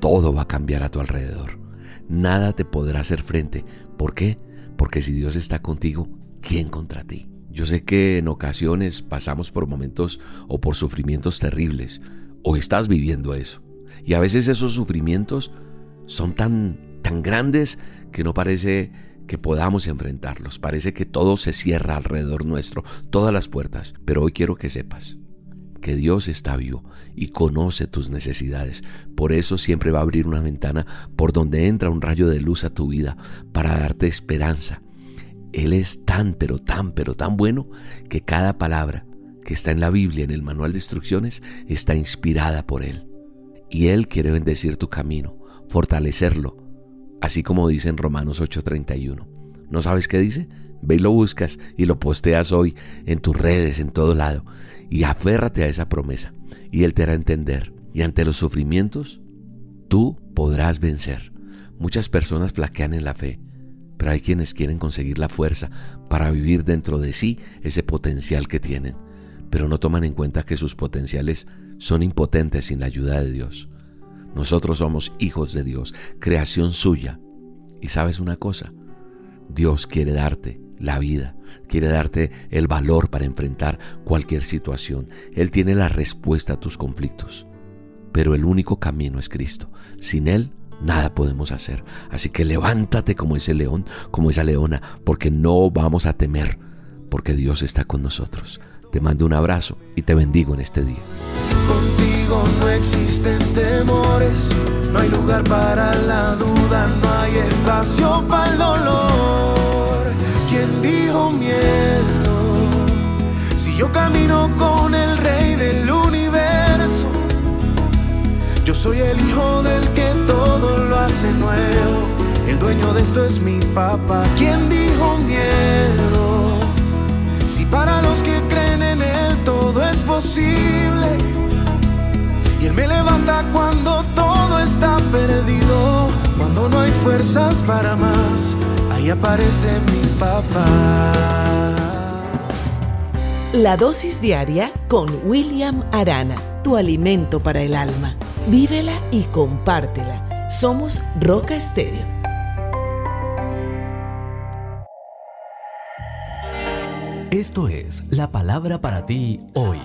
todo va a cambiar a tu alrededor. Nada te podrá hacer frente. ¿Por qué? Porque si Dios está contigo, ¿quién contra ti? Yo sé que en ocasiones pasamos por momentos o por sufrimientos terribles, o estás viviendo eso. Y a veces esos sufrimientos son tan, tan grandes que no parece que podamos enfrentarlos. Parece que todo se cierra alrededor nuestro, todas las puertas. Pero hoy quiero que sepas que Dios está vivo y conoce tus necesidades. Por eso siempre va a abrir una ventana por donde entra un rayo de luz a tu vida para darte esperanza, él es tan, pero tan, pero tan bueno que cada palabra que está en la Biblia, en el manual de instrucciones, está inspirada por Él. Y Él quiere bendecir tu camino, fortalecerlo, así como dice en Romanos 8:31. ¿No sabes qué dice? Ve y lo buscas y lo posteas hoy en tus redes, en todo lado, y aférrate a esa promesa, y Él te hará entender. Y ante los sufrimientos, tú podrás vencer. Muchas personas flaquean en la fe, pero hay quienes quieren conseguir la fuerza para vivir dentro de sí ese potencial que tienen, pero no toman en cuenta que sus potenciales son impotentes sin la ayuda de Dios. Nosotros somos hijos de Dios, creación suya. Y sabes una cosa, Dios quiere darte la vida, quiere darte el valor para enfrentar cualquier situación. Él tiene la respuesta a tus conflictos. Pero el único camino es Cristo. Sin Él nada podemos hacer. Así que levántate como ese león, como esa leona, porque no vamos a temer, porque Dios está con nosotros. Te mando un abrazo y te bendigo en este día. Contigo no existen temores, no hay lugar para la duda, no hay espacio para el dolor. ¿Quién dijo miedo? Si yo camino con el rey del universo, yo soy el hijo del que todo lo hace nuevo. El dueño de esto es mi papá. ¿Quién dijo miedo? Si para los que creen en él todo es posible. Y él me levanta cuando todo está perdido. Cuando no hay fuerzas para más, ahí aparece mi papá. La dosis diaria con William Arana, tu alimento para el alma. Vívela y compártela. Somos Roca Estéreo. Esto es la palabra para ti hoy.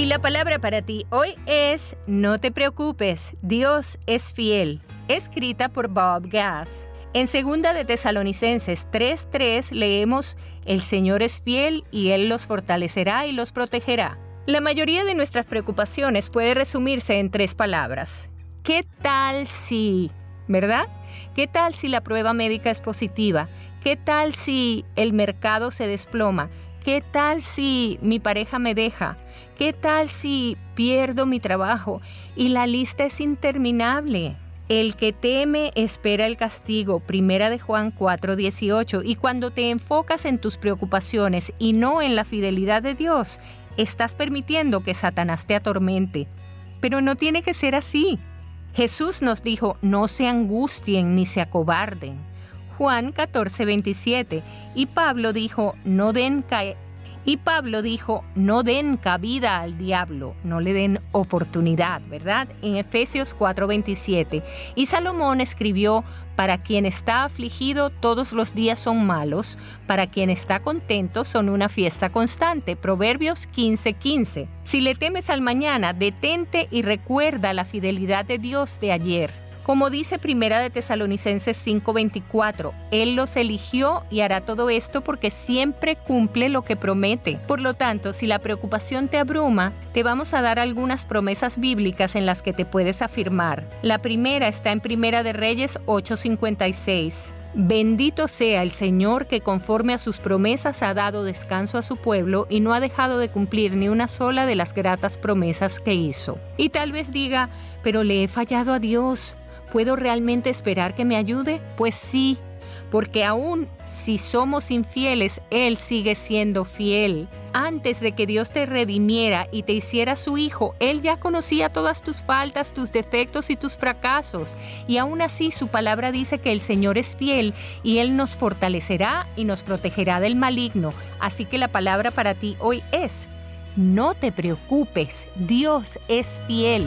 Y la palabra para ti hoy es No te preocupes, Dios es fiel, escrita por Bob Gass. En segunda de Tesalonicenses 3:3 leemos El Señor es fiel y él los fortalecerá y los protegerá. La mayoría de nuestras preocupaciones puede resumirse en tres palabras. ¿Qué tal si? ¿Verdad? ¿Qué tal si la prueba médica es positiva? ¿Qué tal si el mercado se desploma? ¿Qué tal si mi pareja me deja? ¿Qué tal si pierdo mi trabajo? Y la lista es interminable. El que teme espera el castigo, primera de Juan 4:18, y cuando te enfocas en tus preocupaciones y no en la fidelidad de Dios, estás permitiendo que Satanás te atormente. Pero no tiene que ser así. Jesús nos dijo, no se angustien ni se acobarden. Juan 14:27, y Pablo dijo, no den y Pablo dijo, no den cabida al diablo, no le den oportunidad, ¿verdad? En Efesios 4:27. Y Salomón escribió, para quien está afligido todos los días son malos, para quien está contento son una fiesta constante. Proverbios 15:15. Si le temes al mañana, detente y recuerda la fidelidad de Dios de ayer. Como dice Primera de Tesalonicenses 5:24, Él los eligió y hará todo esto porque siempre cumple lo que promete. Por lo tanto, si la preocupación te abruma, te vamos a dar algunas promesas bíblicas en las que te puedes afirmar. La primera está en Primera de Reyes 8:56. Bendito sea el Señor que conforme a sus promesas ha dado descanso a su pueblo y no ha dejado de cumplir ni una sola de las gratas promesas que hizo. Y tal vez diga, pero le he fallado a Dios. ¿Puedo realmente esperar que me ayude? Pues sí, porque aún si somos infieles, Él sigue siendo fiel. Antes de que Dios te redimiera y te hiciera su hijo, Él ya conocía todas tus faltas, tus defectos y tus fracasos. Y aún así su palabra dice que el Señor es fiel y Él nos fortalecerá y nos protegerá del maligno. Así que la palabra para ti hoy es, no te preocupes, Dios es fiel.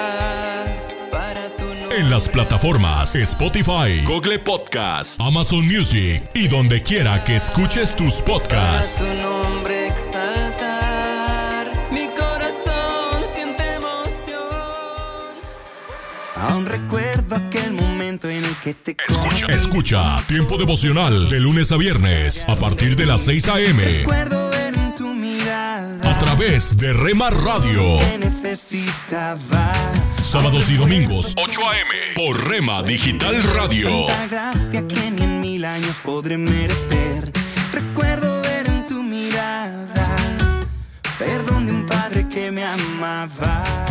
Para. En las plataformas Spotify, Google Podcast, Amazon Music y donde quiera que escuches tus Para podcasts. su nombre exaltar. Mi corazón siente emoción. Aún recuerdo aquel momento en el que te Escucha, escucha Tiempo devocional de lunes a viernes a partir de las 6 a.m. A través de Rema Radio. necesitaba. Sábados y domingos 8 a.m. por Rema Digital Radio. Tanta gracia que ni en mil años podré merecer. Recuerdo ver en tu mirada perdón de un padre que me amaba.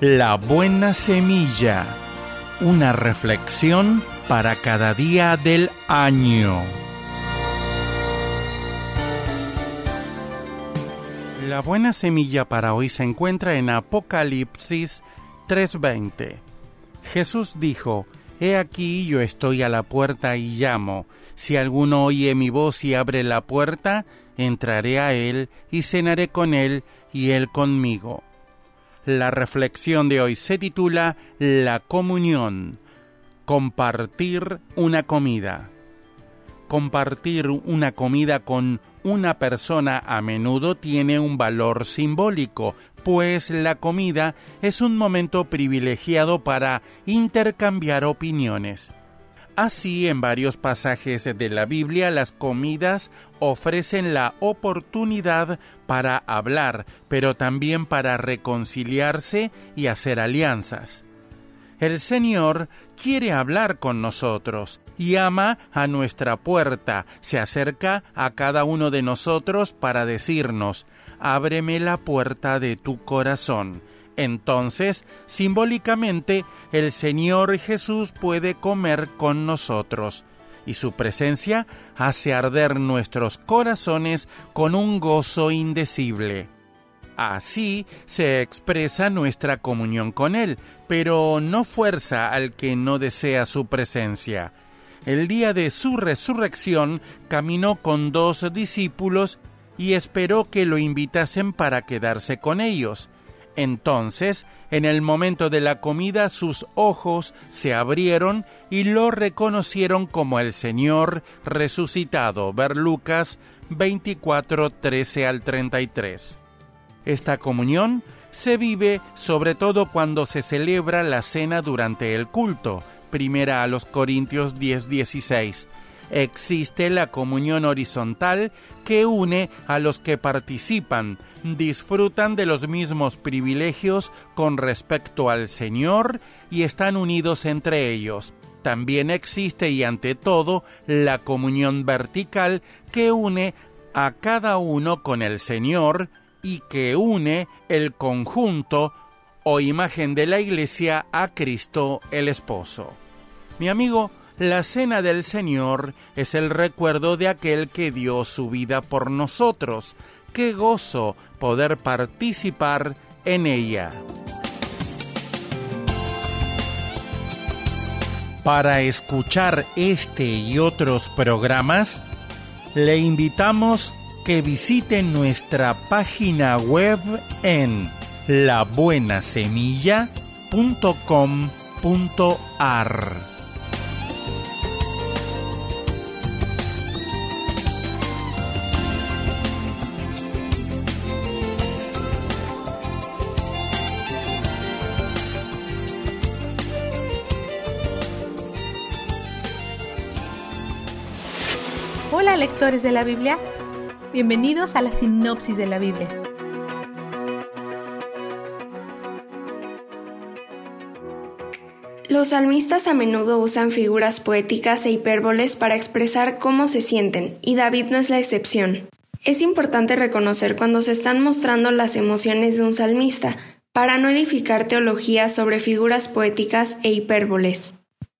La Buena Semilla, una reflexión para cada día del año. La buena semilla para hoy se encuentra en Apocalipsis 3:20. Jesús dijo, He aquí yo estoy a la puerta y llamo. Si alguno oye mi voz y abre la puerta, entraré a él y cenaré con él y él conmigo. La reflexión de hoy se titula La comunión. Compartir una comida. Compartir una comida con una persona a menudo tiene un valor simbólico, pues la comida es un momento privilegiado para intercambiar opiniones. Así, en varios pasajes de la Biblia, las comidas ofrecen la oportunidad para hablar, pero también para reconciliarse y hacer alianzas. El Señor quiere hablar con nosotros y ama a nuestra puerta, se acerca a cada uno de nosotros para decirnos, ábreme la puerta de tu corazón. Entonces, simbólicamente, el Señor Jesús puede comer con nosotros, y su presencia hace arder nuestros corazones con un gozo indecible. Así se expresa nuestra comunión con Él, pero no fuerza al que no desea su presencia. El día de su resurrección caminó con dos discípulos y esperó que lo invitasen para quedarse con ellos. Entonces, en el momento de la comida, sus ojos se abrieron y lo reconocieron como el Señor resucitado. Ver Lucas 24, 13 al 33. Esta comunión se vive sobre todo cuando se celebra la cena durante el culto. Primera a los Corintios 10, 16. Existe la comunión horizontal que une a los que participan, disfrutan de los mismos privilegios con respecto al Señor y están unidos entre ellos. También existe y ante todo la comunión vertical que une a cada uno con el Señor y que une el conjunto o imagen de la Iglesia a Cristo el Esposo. Mi amigo, la cena del Señor es el recuerdo de aquel que dio su vida por nosotros. Qué gozo poder participar en ella. Para escuchar este y otros programas, le invitamos que visite nuestra página web en labuenasemilla.com.ar. Hola lectores de la Biblia, bienvenidos a la sinopsis de la Biblia. Los salmistas a menudo usan figuras poéticas e hipérboles para expresar cómo se sienten, y David no es la excepción. Es importante reconocer cuando se están mostrando las emociones de un salmista, para no edificar teología sobre figuras poéticas e hipérboles.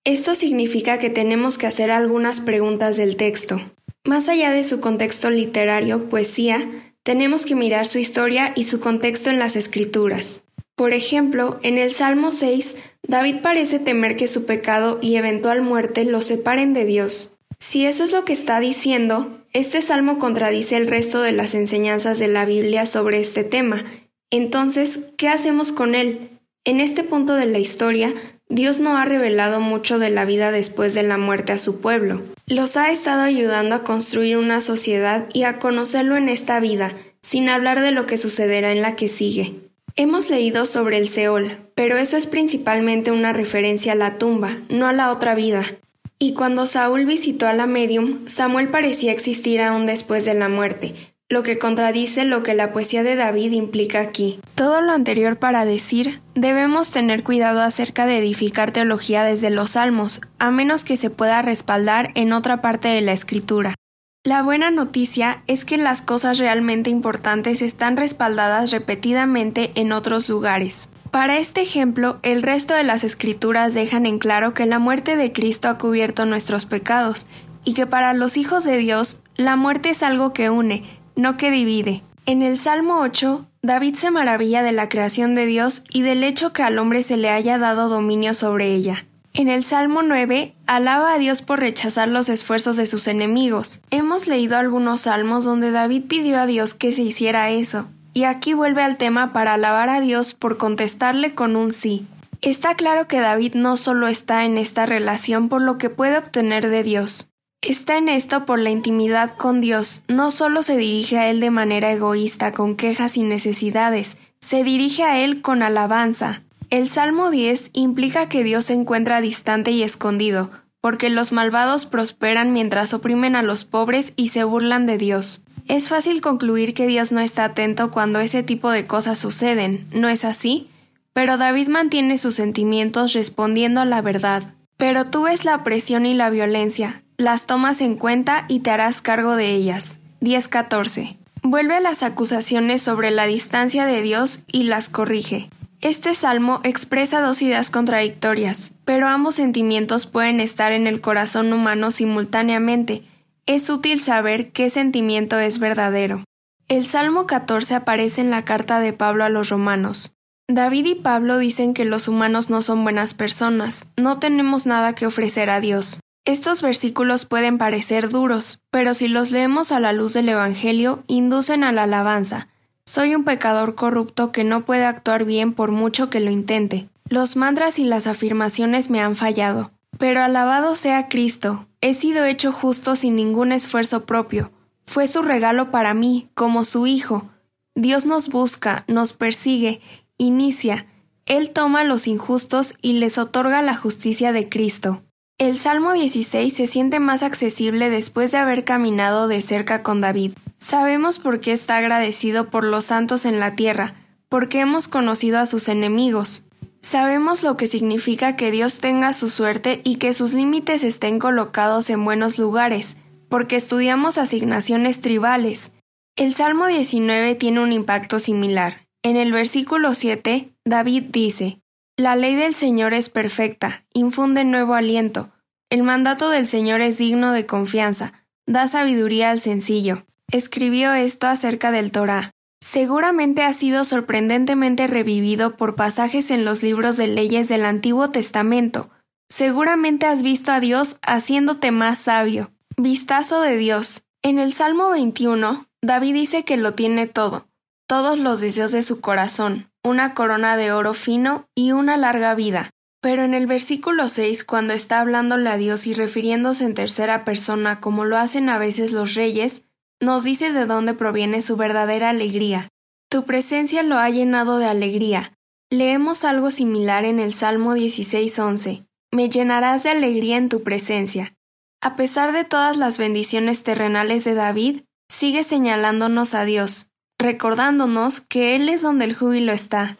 Esto significa que tenemos que hacer algunas preguntas del texto. Más allá de su contexto literario, poesía, tenemos que mirar su historia y su contexto en las escrituras. Por ejemplo, en el Salmo 6, David parece temer que su pecado y eventual muerte lo separen de Dios. Si eso es lo que está diciendo, este salmo contradice el resto de las enseñanzas de la Biblia sobre este tema. Entonces, ¿qué hacemos con él? En este punto de la historia, Dios no ha revelado mucho de la vida después de la muerte a su pueblo. Los ha estado ayudando a construir una sociedad y a conocerlo en esta vida, sin hablar de lo que sucederá en la que sigue. Hemos leído sobre el Seol, pero eso es principalmente una referencia a la tumba, no a la otra vida. Y cuando Saúl visitó a la medium, Samuel parecía existir aún después de la muerte, lo que contradice lo que la poesía de David implica aquí. Todo lo anterior para decir, debemos tener cuidado acerca de edificar teología desde los salmos, a menos que se pueda respaldar en otra parte de la escritura. La buena noticia es que las cosas realmente importantes están respaldadas repetidamente en otros lugares. Para este ejemplo, el resto de las escrituras dejan en claro que la muerte de Cristo ha cubierto nuestros pecados, y que para los hijos de Dios, la muerte es algo que une, no que divide. En el Salmo 8, David se maravilla de la creación de Dios y del hecho que al hombre se le haya dado dominio sobre ella. En el Salmo 9, alaba a Dios por rechazar los esfuerzos de sus enemigos. Hemos leído algunos salmos donde David pidió a Dios que se hiciera eso, y aquí vuelve al tema para alabar a Dios por contestarle con un sí. Está claro que David no solo está en esta relación por lo que puede obtener de Dios, Está en esto por la intimidad con Dios, no solo se dirige a Él de manera egoísta con quejas y necesidades, se dirige a Él con alabanza. El Salmo 10 implica que Dios se encuentra distante y escondido, porque los malvados prosperan mientras oprimen a los pobres y se burlan de Dios. Es fácil concluir que Dios no está atento cuando ese tipo de cosas suceden, ¿no es así? Pero David mantiene sus sentimientos respondiendo a la verdad. Pero tú ves la opresión y la violencia, las tomas en cuenta y te harás cargo de ellas. 10.14. Vuelve a las acusaciones sobre la distancia de Dios y las corrige. Este salmo expresa dos ideas contradictorias, pero ambos sentimientos pueden estar en el corazón humano simultáneamente. Es útil saber qué sentimiento es verdadero. El Salmo 14 aparece en la carta de Pablo a los romanos. David y Pablo dicen que los humanos no son buenas personas, no tenemos nada que ofrecer a Dios. Estos versículos pueden parecer duros, pero si los leemos a la luz del Evangelio, inducen a la alabanza. Soy un pecador corrupto que no puede actuar bien por mucho que lo intente. Los mantras y las afirmaciones me han fallado. Pero alabado sea Cristo, he sido hecho justo sin ningún esfuerzo propio. Fue su regalo para mí, como su Hijo. Dios nos busca, nos persigue, inicia. Él toma a los injustos y les otorga la justicia de Cristo. El Salmo 16 se siente más accesible después de haber caminado de cerca con David. Sabemos por qué está agradecido por los santos en la tierra, porque hemos conocido a sus enemigos. Sabemos lo que significa que Dios tenga su suerte y que sus límites estén colocados en buenos lugares, porque estudiamos asignaciones tribales. El Salmo 19 tiene un impacto similar. En el versículo 7, David dice, la ley del Señor es perfecta, infunde nuevo aliento. El mandato del Señor es digno de confianza, da sabiduría al sencillo. Escribió esto acerca del Torá. Seguramente ha sido sorprendentemente revivido por pasajes en los libros de leyes del Antiguo Testamento, Seguramente has visto a Dios haciéndote más sabio. Vistazo de Dios. En el Salmo 21, David dice que lo tiene todo, todos los deseos de su corazón, una corona de oro fino y una larga vida. Pero en el versículo 6, cuando está hablándole a Dios y refiriéndose en tercera persona como lo hacen a veces los reyes, nos dice de dónde proviene su verdadera alegría. Tu presencia lo ha llenado de alegría. Leemos algo similar en el Salmo 16:11. Me llenarás de alegría en tu presencia. A pesar de todas las bendiciones terrenales de David, sigue señalándonos a Dios, recordándonos que Él es donde el júbilo está.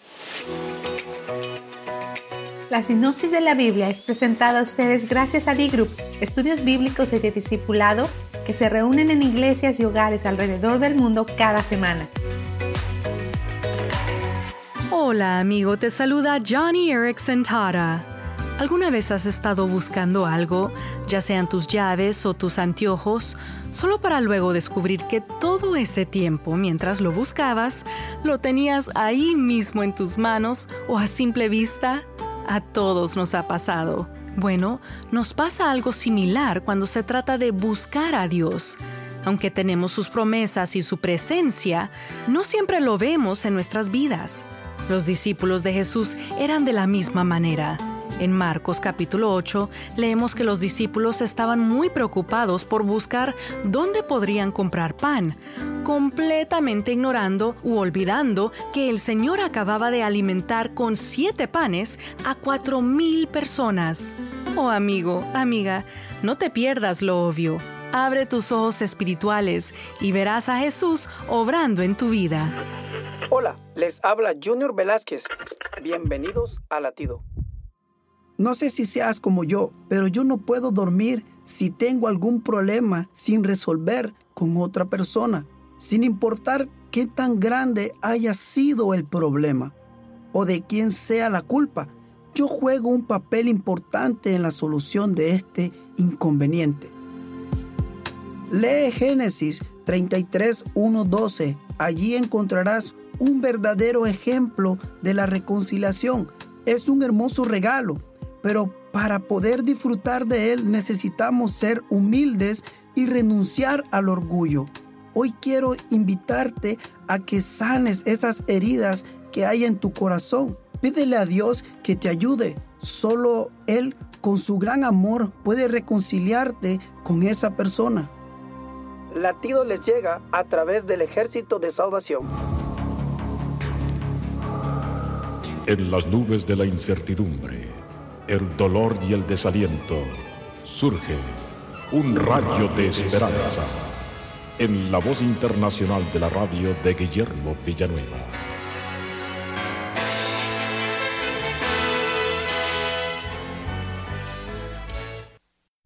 La sinopsis de la Biblia es presentada a ustedes gracias a B-Group, estudios bíblicos y de discipulado que se reúnen en iglesias y hogares alrededor del mundo cada semana. Hola amigo, te saluda Johnny Erickson Tara. ¿Alguna vez has estado buscando algo, ya sean tus llaves o tus anteojos, solo para luego descubrir que todo ese tiempo mientras lo buscabas, lo tenías ahí mismo en tus manos o a simple vista? A todos nos ha pasado. Bueno, nos pasa algo similar cuando se trata de buscar a Dios. Aunque tenemos sus promesas y su presencia, no siempre lo vemos en nuestras vidas. Los discípulos de Jesús eran de la misma manera. En Marcos capítulo 8 leemos que los discípulos estaban muy preocupados por buscar dónde podrían comprar pan, completamente ignorando u olvidando que el Señor acababa de alimentar con siete panes a cuatro mil personas. Oh amigo, amiga, no te pierdas lo obvio. Abre tus ojos espirituales y verás a Jesús obrando en tu vida. Hola, les habla Junior Velázquez. Bienvenidos a Latido. No sé si seas como yo, pero yo no puedo dormir si tengo algún problema sin resolver con otra persona, sin importar qué tan grande haya sido el problema o de quién sea la culpa. Yo juego un papel importante en la solución de este inconveniente. Lee Génesis 33, 12. Allí encontrarás un verdadero ejemplo de la reconciliación. Es un hermoso regalo pero para poder disfrutar de Él necesitamos ser humildes y renunciar al orgullo. Hoy quiero invitarte a que sanes esas heridas que hay en tu corazón. Pídele a Dios que te ayude. Solo Él, con su gran amor, puede reconciliarte con esa persona. Latido les llega a través del ejército de salvación. En las nubes de la incertidumbre el dolor y el desaliento, surge un rayo de esperanza en la voz internacional de la radio de Guillermo Villanueva.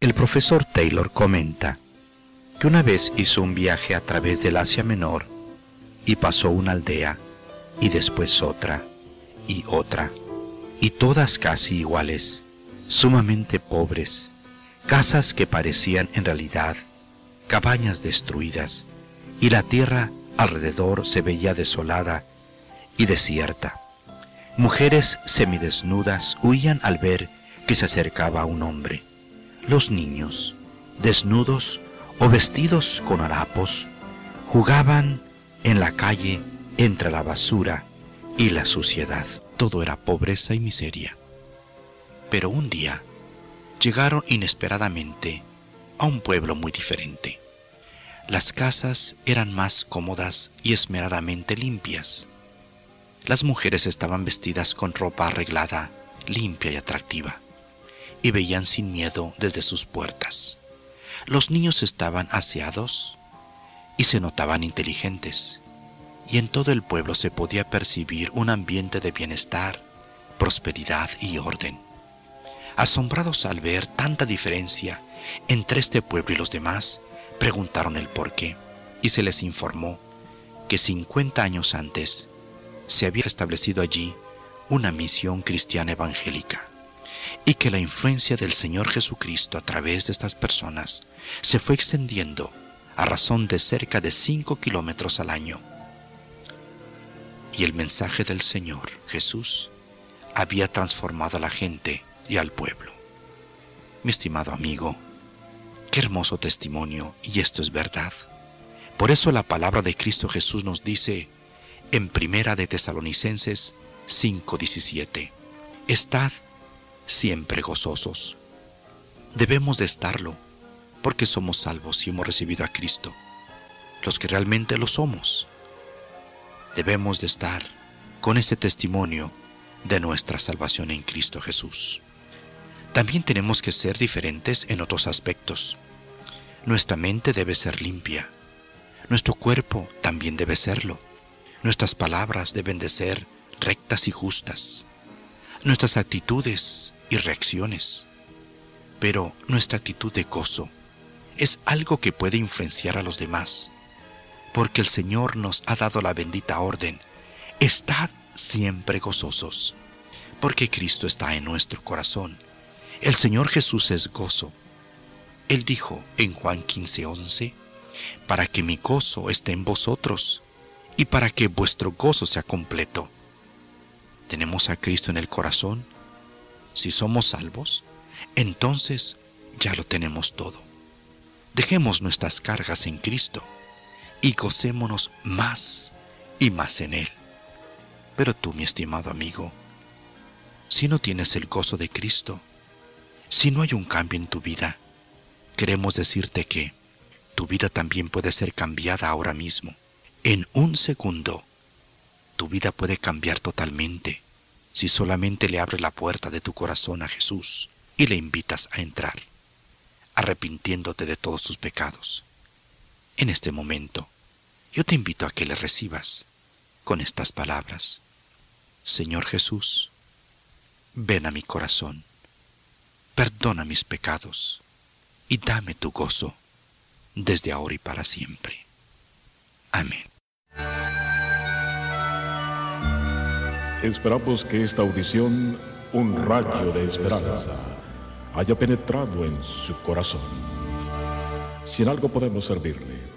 El profesor Taylor comenta que una vez hizo un viaje a través del Asia Menor y pasó una aldea y después otra y otra y todas casi iguales, sumamente pobres, casas que parecían en realidad cabañas destruidas, y la tierra alrededor se veía desolada y desierta. Mujeres semidesnudas huían al ver que se acercaba un hombre. Los niños, desnudos o vestidos con harapos, jugaban en la calle entre la basura y la suciedad. Todo era pobreza y miseria. Pero un día llegaron inesperadamente a un pueblo muy diferente. Las casas eran más cómodas y esmeradamente limpias. Las mujeres estaban vestidas con ropa arreglada, limpia y atractiva, y veían sin miedo desde sus puertas. Los niños estaban aseados y se notaban inteligentes y en todo el pueblo se podía percibir un ambiente de bienestar, prosperidad y orden. Asombrados al ver tanta diferencia entre este pueblo y los demás, preguntaron el por qué y se les informó que 50 años antes se había establecido allí una misión cristiana evangélica y que la influencia del Señor Jesucristo a través de estas personas se fue extendiendo a razón de cerca de 5 kilómetros al año y el mensaje del Señor Jesús había transformado a la gente y al pueblo. Mi estimado amigo, qué hermoso testimonio, y esto es verdad. Por eso la palabra de Cristo Jesús nos dice en Primera de Tesalonicenses 5:17, Estad siempre gozosos. Debemos de estarlo, porque somos salvos y hemos recibido a Cristo, los que realmente lo somos. Debemos de estar con ese testimonio de nuestra salvación en Cristo Jesús. También tenemos que ser diferentes en otros aspectos. Nuestra mente debe ser limpia, nuestro cuerpo también debe serlo. Nuestras palabras deben de ser rectas y justas. Nuestras actitudes y reacciones. Pero nuestra actitud de gozo es algo que puede influenciar a los demás, porque el Señor nos ha dado la bendita orden. Estad siempre gozosos, porque Cristo está en nuestro corazón. El Señor Jesús es gozo. Él dijo en Juan 15:11, para que mi gozo esté en vosotros y para que vuestro gozo sea completo. ¿Tenemos a Cristo en el corazón? Si somos salvos, entonces ya lo tenemos todo. Dejemos nuestras cargas en Cristo y gocémonos más y más en Él. Pero tú, mi estimado amigo, si no tienes el gozo de Cristo, si no hay un cambio en tu vida, queremos decirte que tu vida también puede ser cambiada ahora mismo. En un segundo, tu vida puede cambiar totalmente si solamente le abres la puerta de tu corazón a Jesús y le invitas a entrar, arrepintiéndote de todos tus pecados. En este momento, yo te invito a que le recibas con estas palabras. Señor Jesús, ven a mi corazón, perdona mis pecados y dame tu gozo desde ahora y para siempre. Amén. Esperamos que esta audición, un rayo de esperanza, haya penetrado en su corazón. Si en algo podemos servirle,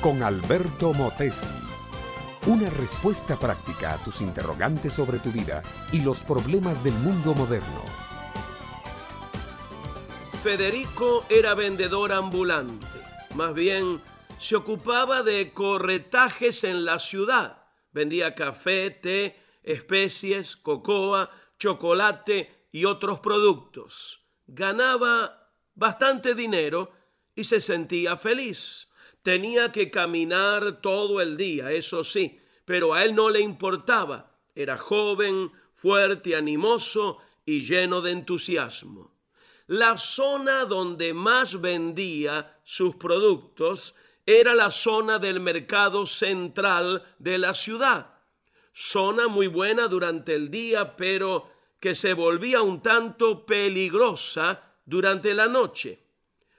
Con Alberto Motesi. Una respuesta práctica a tus interrogantes sobre tu vida y los problemas del mundo moderno. Federico era vendedor ambulante. Más bien, se ocupaba de corretajes en la ciudad. Vendía café, té, especies, cocoa, chocolate y otros productos. Ganaba bastante dinero y se sentía feliz. Tenía que caminar todo el día, eso sí, pero a él no le importaba. Era joven, fuerte, animoso y lleno de entusiasmo. La zona donde más vendía sus productos era la zona del mercado central de la ciudad. Zona muy buena durante el día, pero que se volvía un tanto peligrosa durante la noche.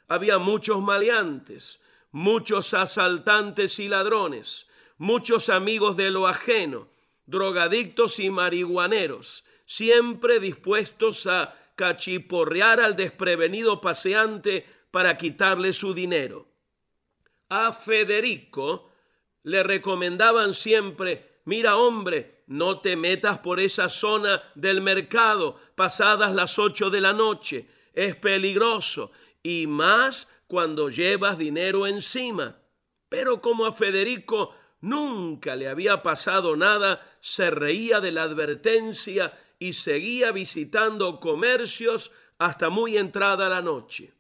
Había muchos maleantes, muchos asaltantes y ladrones, muchos amigos de lo ajeno, drogadictos y marihuaneros, siempre dispuestos a cachiporrear al desprevenido paseante para quitarle su dinero. A Federico le recomendaban siempre, mira hombre, no te metas por esa zona del mercado pasadas las ocho de la noche, es peligroso, y más cuando llevas dinero encima. Pero como a Federico nunca le había pasado nada, se reía de la advertencia y seguía visitando comercios hasta muy entrada la noche.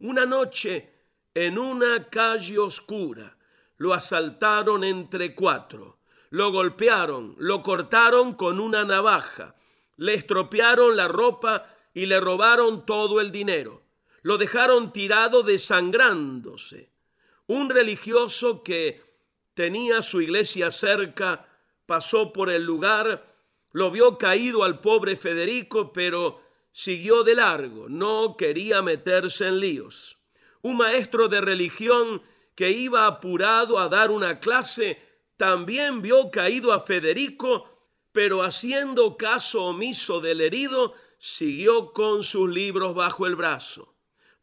Una noche, en una calle oscura, lo asaltaron entre cuatro, lo golpearon, lo cortaron con una navaja, le estropearon la ropa y le robaron todo el dinero. Lo dejaron tirado desangrándose. Un religioso que tenía su iglesia cerca pasó por el lugar lo vio caído al pobre Federico, pero siguió de largo, no quería meterse en líos. Un maestro de religión que iba apurado a dar una clase también vio caído a Federico, pero haciendo caso omiso del herido, siguió con sus libros bajo el brazo.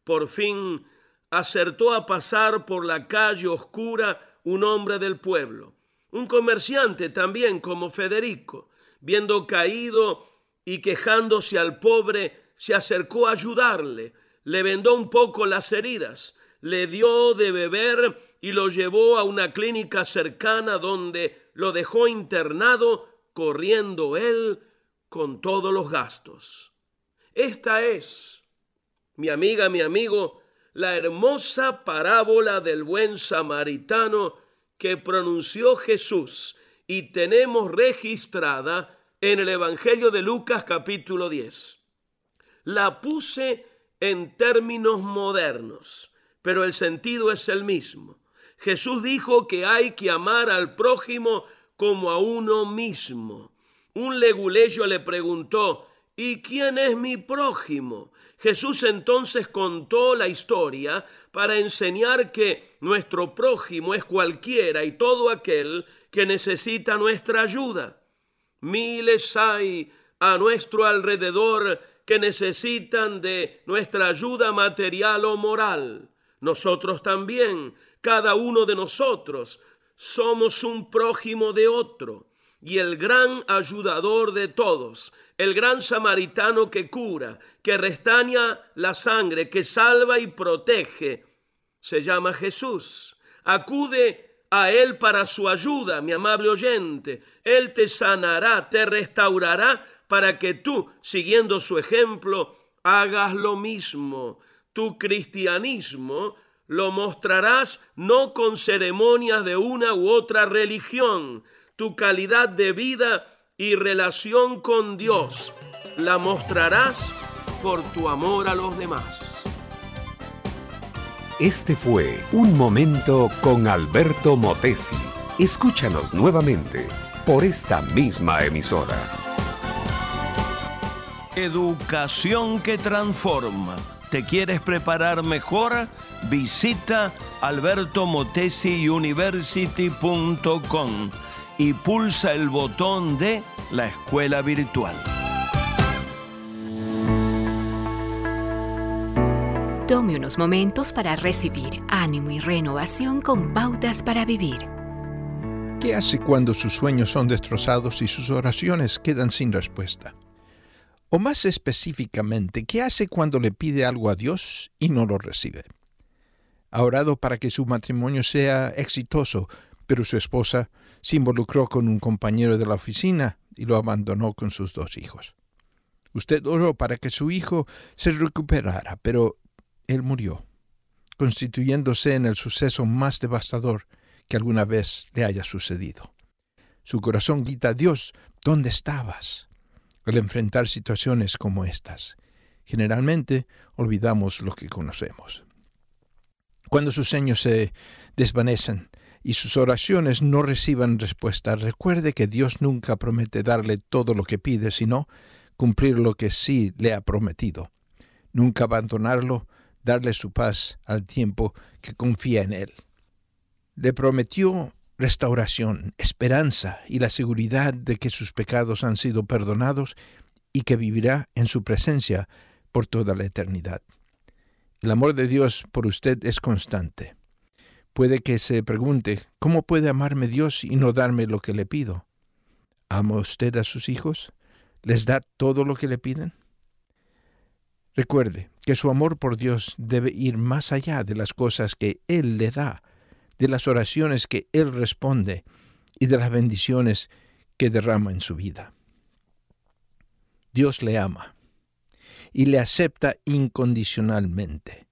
Por fin acertó a pasar por la calle oscura un hombre del pueblo, un comerciante también como Federico, viendo caído y quejándose al pobre, se acercó a ayudarle, le vendó un poco las heridas, le dio de beber y lo llevó a una clínica cercana donde lo dejó internado, corriendo él con todos los gastos. Esta es, mi amiga, mi amigo, la hermosa parábola del buen samaritano que pronunció Jesús y tenemos registrada en el Evangelio de Lucas capítulo 10. La puse en términos modernos, pero el sentido es el mismo. Jesús dijo que hay que amar al prójimo como a uno mismo. Un leguleyo le preguntó, ¿y quién es mi prójimo? Jesús entonces contó la historia para enseñar que nuestro prójimo es cualquiera y todo aquel que necesita nuestra ayuda. Miles hay a nuestro alrededor que necesitan de nuestra ayuda material o moral. Nosotros también, cada uno de nosotros, somos un prójimo de otro y el gran ayudador de todos, el gran samaritano que cura, que restaña la sangre, que salva y protege, se llama Jesús. Acude a Él para su ayuda, mi amable oyente. Él te sanará, te restaurará para que tú, siguiendo su ejemplo, hagas lo mismo. Tu cristianismo lo mostrarás no con ceremonias de una u otra religión. Tu calidad de vida y relación con Dios la mostrarás por tu amor a los demás. Este fue Un Momento con Alberto Motesi. Escúchanos nuevamente por esta misma emisora. Educación que transforma. ¿Te quieres preparar mejor? Visita albertomotesiuniversity.com y pulsa el botón de la escuela virtual. Tome unos momentos para recibir ánimo y renovación con pautas para vivir. ¿Qué hace cuando sus sueños son destrozados y sus oraciones quedan sin respuesta? O más específicamente, ¿qué hace cuando le pide algo a Dios y no lo recibe? Ha orado para que su matrimonio sea exitoso, pero su esposa se involucró con un compañero de la oficina y lo abandonó con sus dos hijos. Usted oró para que su hijo se recuperara, pero él murió, constituyéndose en el suceso más devastador que alguna vez le haya sucedido. Su corazón grita, Dios, ¿dónde estabas? al enfrentar situaciones como estas. Generalmente olvidamos lo que conocemos. Cuando sus sueños se desvanecen y sus oraciones no reciban respuesta, recuerde que Dios nunca promete darle todo lo que pide, sino cumplir lo que sí le ha prometido. Nunca abandonarlo, darle su paz al tiempo que confía en Él. Le prometió restauración, esperanza y la seguridad de que sus pecados han sido perdonados y que vivirá en su presencia por toda la eternidad. El amor de Dios por usted es constante. Puede que se pregunte, ¿cómo puede amarme Dios y no darme lo que le pido? ¿Ama usted a sus hijos? ¿Les da todo lo que le piden? Recuerde que su amor por Dios debe ir más allá de las cosas que Él le da de las oraciones que Él responde y de las bendiciones que derrama en su vida. Dios le ama y le acepta incondicionalmente,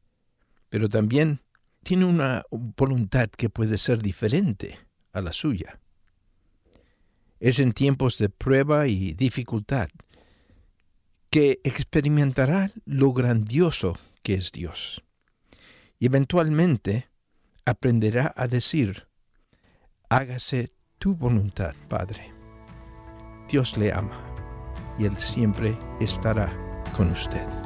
pero también tiene una voluntad que puede ser diferente a la suya. Es en tiempos de prueba y dificultad que experimentará lo grandioso que es Dios. Y eventualmente aprenderá a decir, hágase tu voluntad, Padre. Dios le ama y Él siempre estará con usted.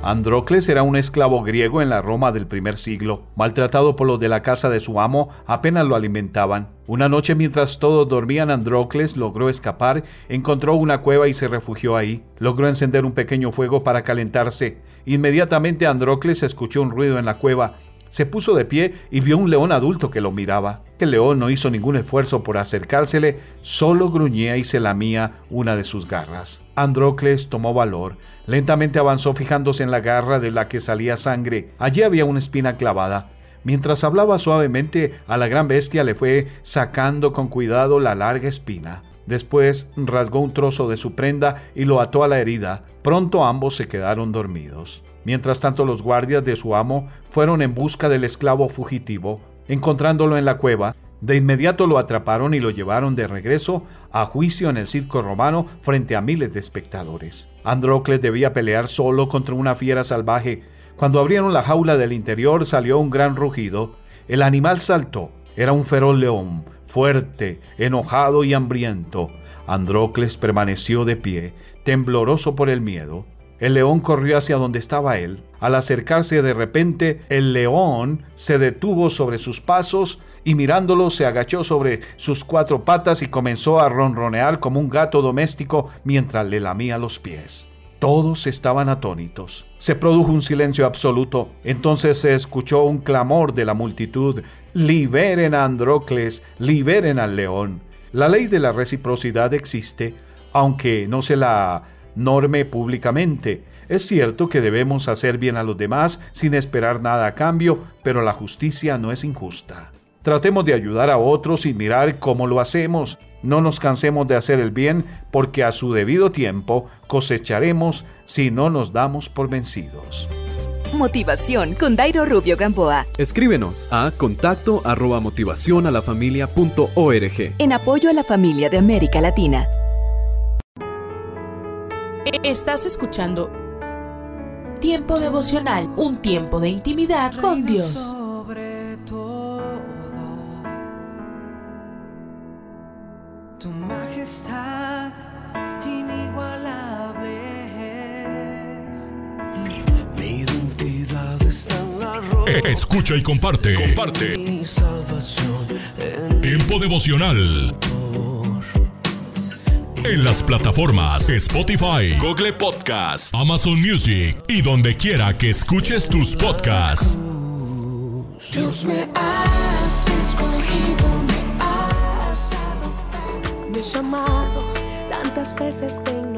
Androcles era un esclavo griego en la Roma del primer siglo. Maltratado por los de la casa de su amo, apenas lo alimentaban. Una noche mientras todos dormían, Androcles logró escapar, encontró una cueva y se refugió ahí. Logró encender un pequeño fuego para calentarse. Inmediatamente Androcles escuchó un ruido en la cueva. Se puso de pie y vio un león adulto que lo miraba. El león no hizo ningún esfuerzo por acercársele, solo gruñía y se lamía una de sus garras. Androcles tomó valor. Lentamente avanzó fijándose en la garra de la que salía sangre. Allí había una espina clavada. Mientras hablaba suavemente, a la gran bestia le fue sacando con cuidado la larga espina. Después rasgó un trozo de su prenda y lo ató a la herida. Pronto ambos se quedaron dormidos. Mientras tanto los guardias de su amo fueron en busca del esclavo fugitivo. Encontrándolo en la cueva, de inmediato lo atraparon y lo llevaron de regreso a juicio en el circo romano frente a miles de espectadores. Androcles debía pelear solo contra una fiera salvaje. Cuando abrieron la jaula del interior salió un gran rugido. El animal saltó. Era un feroz león, fuerte, enojado y hambriento. Androcles permaneció de pie, tembloroso por el miedo. El león corrió hacia donde estaba él. Al acercarse de repente, el león se detuvo sobre sus pasos y mirándolo se agachó sobre sus cuatro patas y comenzó a ronronear como un gato doméstico mientras le lamía los pies. Todos estaban atónitos. Se produjo un silencio absoluto. Entonces se escuchó un clamor de la multitud. Liberen a Androcles, liberen al león. La ley de la reciprocidad existe, aunque no se la norme públicamente. Es cierto que debemos hacer bien a los demás sin esperar nada a cambio, pero la justicia no es injusta. Tratemos de ayudar a otros y mirar cómo lo hacemos. No nos cansemos de hacer el bien, porque a su debido tiempo cosecharemos si no nos damos por vencidos. Motivación con Dairo Rubio Gamboa. Escríbenos a contacto arroba motivación a la familia punto org. En apoyo a la familia de América Latina. Estás escuchando Tiempo devocional, un tiempo de intimidad con Dios. Escucha y comparte. Comparte. Mi salvación en Tiempo devocional. En las plataformas Spotify, Google Podcast, Amazon Music y donde quiera que escuches tus podcasts. Dios me has escogido, me has adoptado. Me he llamado, tantas veces ignorado.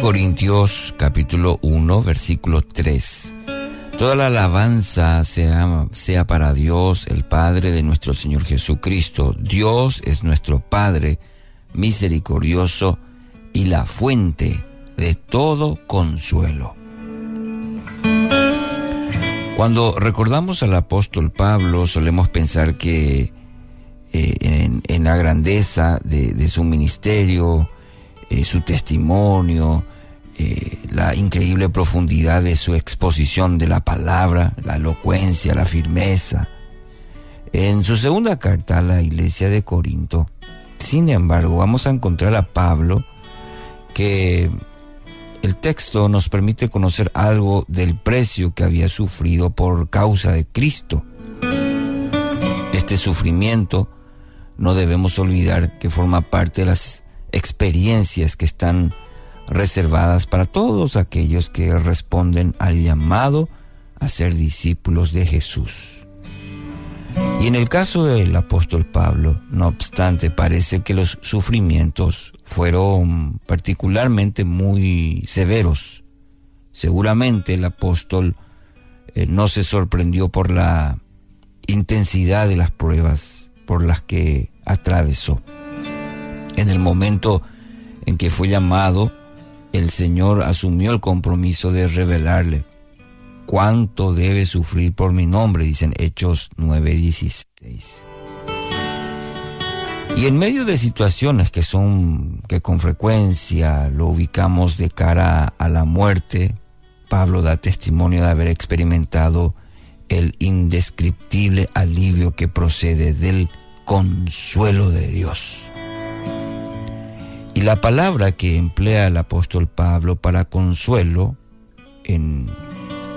Corintios capítulo 1 versículo 3. Toda la alabanza sea, sea para Dios, el Padre de nuestro Señor Jesucristo. Dios es nuestro Padre misericordioso y la fuente de todo consuelo. Cuando recordamos al apóstol Pablo, solemos pensar que eh, en, la grandeza de, su ministerio, eh, su testimonio, eh, la increíble profundidad de su exposición de la palabra, la elocuencia, la firmeza. En su segunda carta a la iglesia de Corinto, sin embargo, vamos a encontrar a Pablo que el texto nos permite conocer algo del precio que había sufrido por causa de Cristo. Este sufrimiento no debemos olvidar que forma parte de las experiencias que están reservadas para todos aquellos que responden al llamado a ser discípulos de Jesús. Y en el caso del apóstol Pablo, no obstante, parece que los sufrimientos fueron particularmente muy severos. Seguramente el apóstol eh, no se sorprendió por la intensidad de las pruebas por las que atravesó. En el momento en que fue llamado, el Señor asumió el compromiso de revelarle cuánto debe sufrir por mi nombre, dicen Hechos 9:16. Y en medio de situaciones que son que con frecuencia lo ubicamos de cara a la muerte, Pablo da testimonio de haber experimentado el indescriptible alivio que procede del consuelo de Dios. Y la palabra que emplea el apóstol Pablo para consuelo en,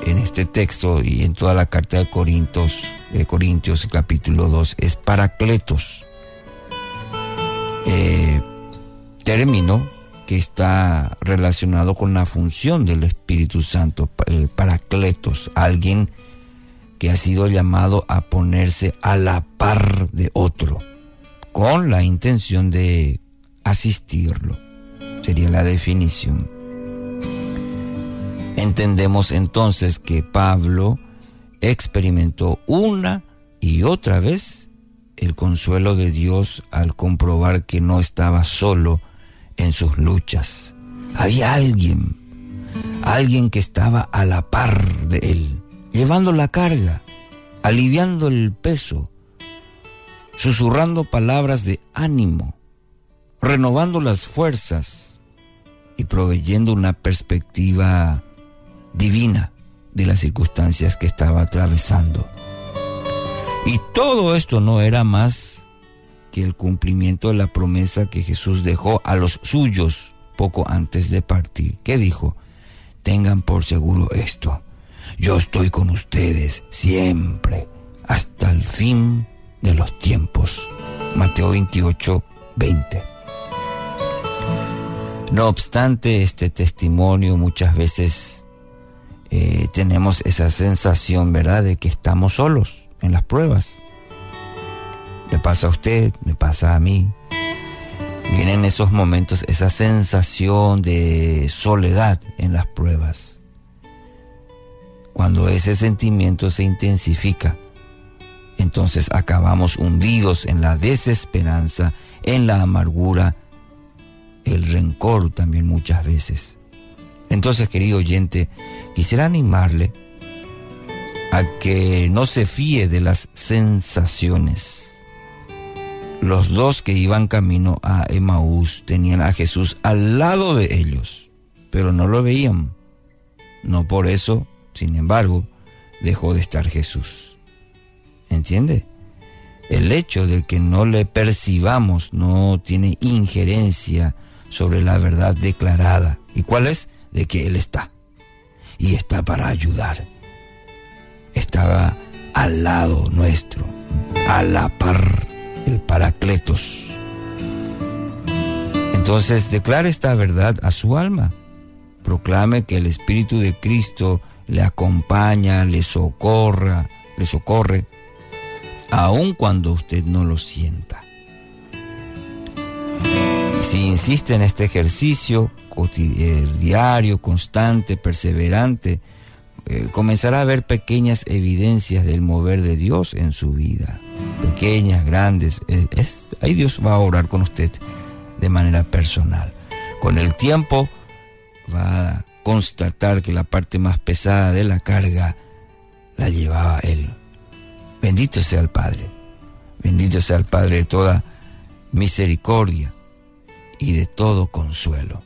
este texto y en toda la carta de Corintios, de Corintios capítulo 2 es paracletos. Eh, término que está relacionado con la función del Espíritu Santo, eh, paracletos, alguien que ha sido llamado a ponerse a la par de otro, con la intención de asistirlo. Sería la definición. Entendemos entonces que Pablo experimentó una y otra vez el consuelo de Dios al comprobar que no estaba solo en sus luchas. Había alguien, alguien que estaba a la par de él llevando la carga, aliviando el peso, susurrando palabras de ánimo, renovando las fuerzas y proveyendo una perspectiva divina de las circunstancias que estaba atravesando. Y todo esto no era más que el cumplimiento de la promesa que Jesús dejó a los suyos poco antes de partir. ¿Qué dijo? Tengan por seguro esto yo estoy con ustedes siempre, hasta el fin de los tiempos. Mateo 28, 20. No obstante este testimonio, muchas veces eh, tenemos esa sensación, ¿verdad?, de que estamos solos en las pruebas. Le pasa a usted, me pasa a mí. Vienen esos momentos, esa sensación de soledad en las pruebas cuando ese sentimiento se intensifica, entonces acabamos hundidos en la desesperanza, en la amargura, el rencor también muchas veces. Entonces, querido oyente, quisiera animarle a que no se fíe de las sensaciones. Los dos que iban camino a Emaús tenían a Jesús al lado de ellos, pero no lo veían. No por eso sin embargo, dejó de estar Jesús. ¿Entiende? El hecho de que no le percibamos no tiene injerencia sobre la verdad declarada. ¿Y cuál es? De que Él está. Y está para ayudar. Estaba al lado nuestro, a la par, el Paracletos. Entonces declare esta verdad a su alma. Proclame que el Espíritu de Cristo le acompaña, le socorra, le socorre, aun cuando usted no lo sienta. Si insiste en este ejercicio eh, diario, constante, perseverante, eh, comenzará a ver pequeñas evidencias del mover de Dios en su vida. Pequeñas, grandes. ahí Dios va a orar con usted de manera personal. Con el tiempo va a constatar que la parte más pesada de la carga la llevaba él. Bendito sea el Padre, bendito sea el Padre de toda misericordia y de todo consuelo.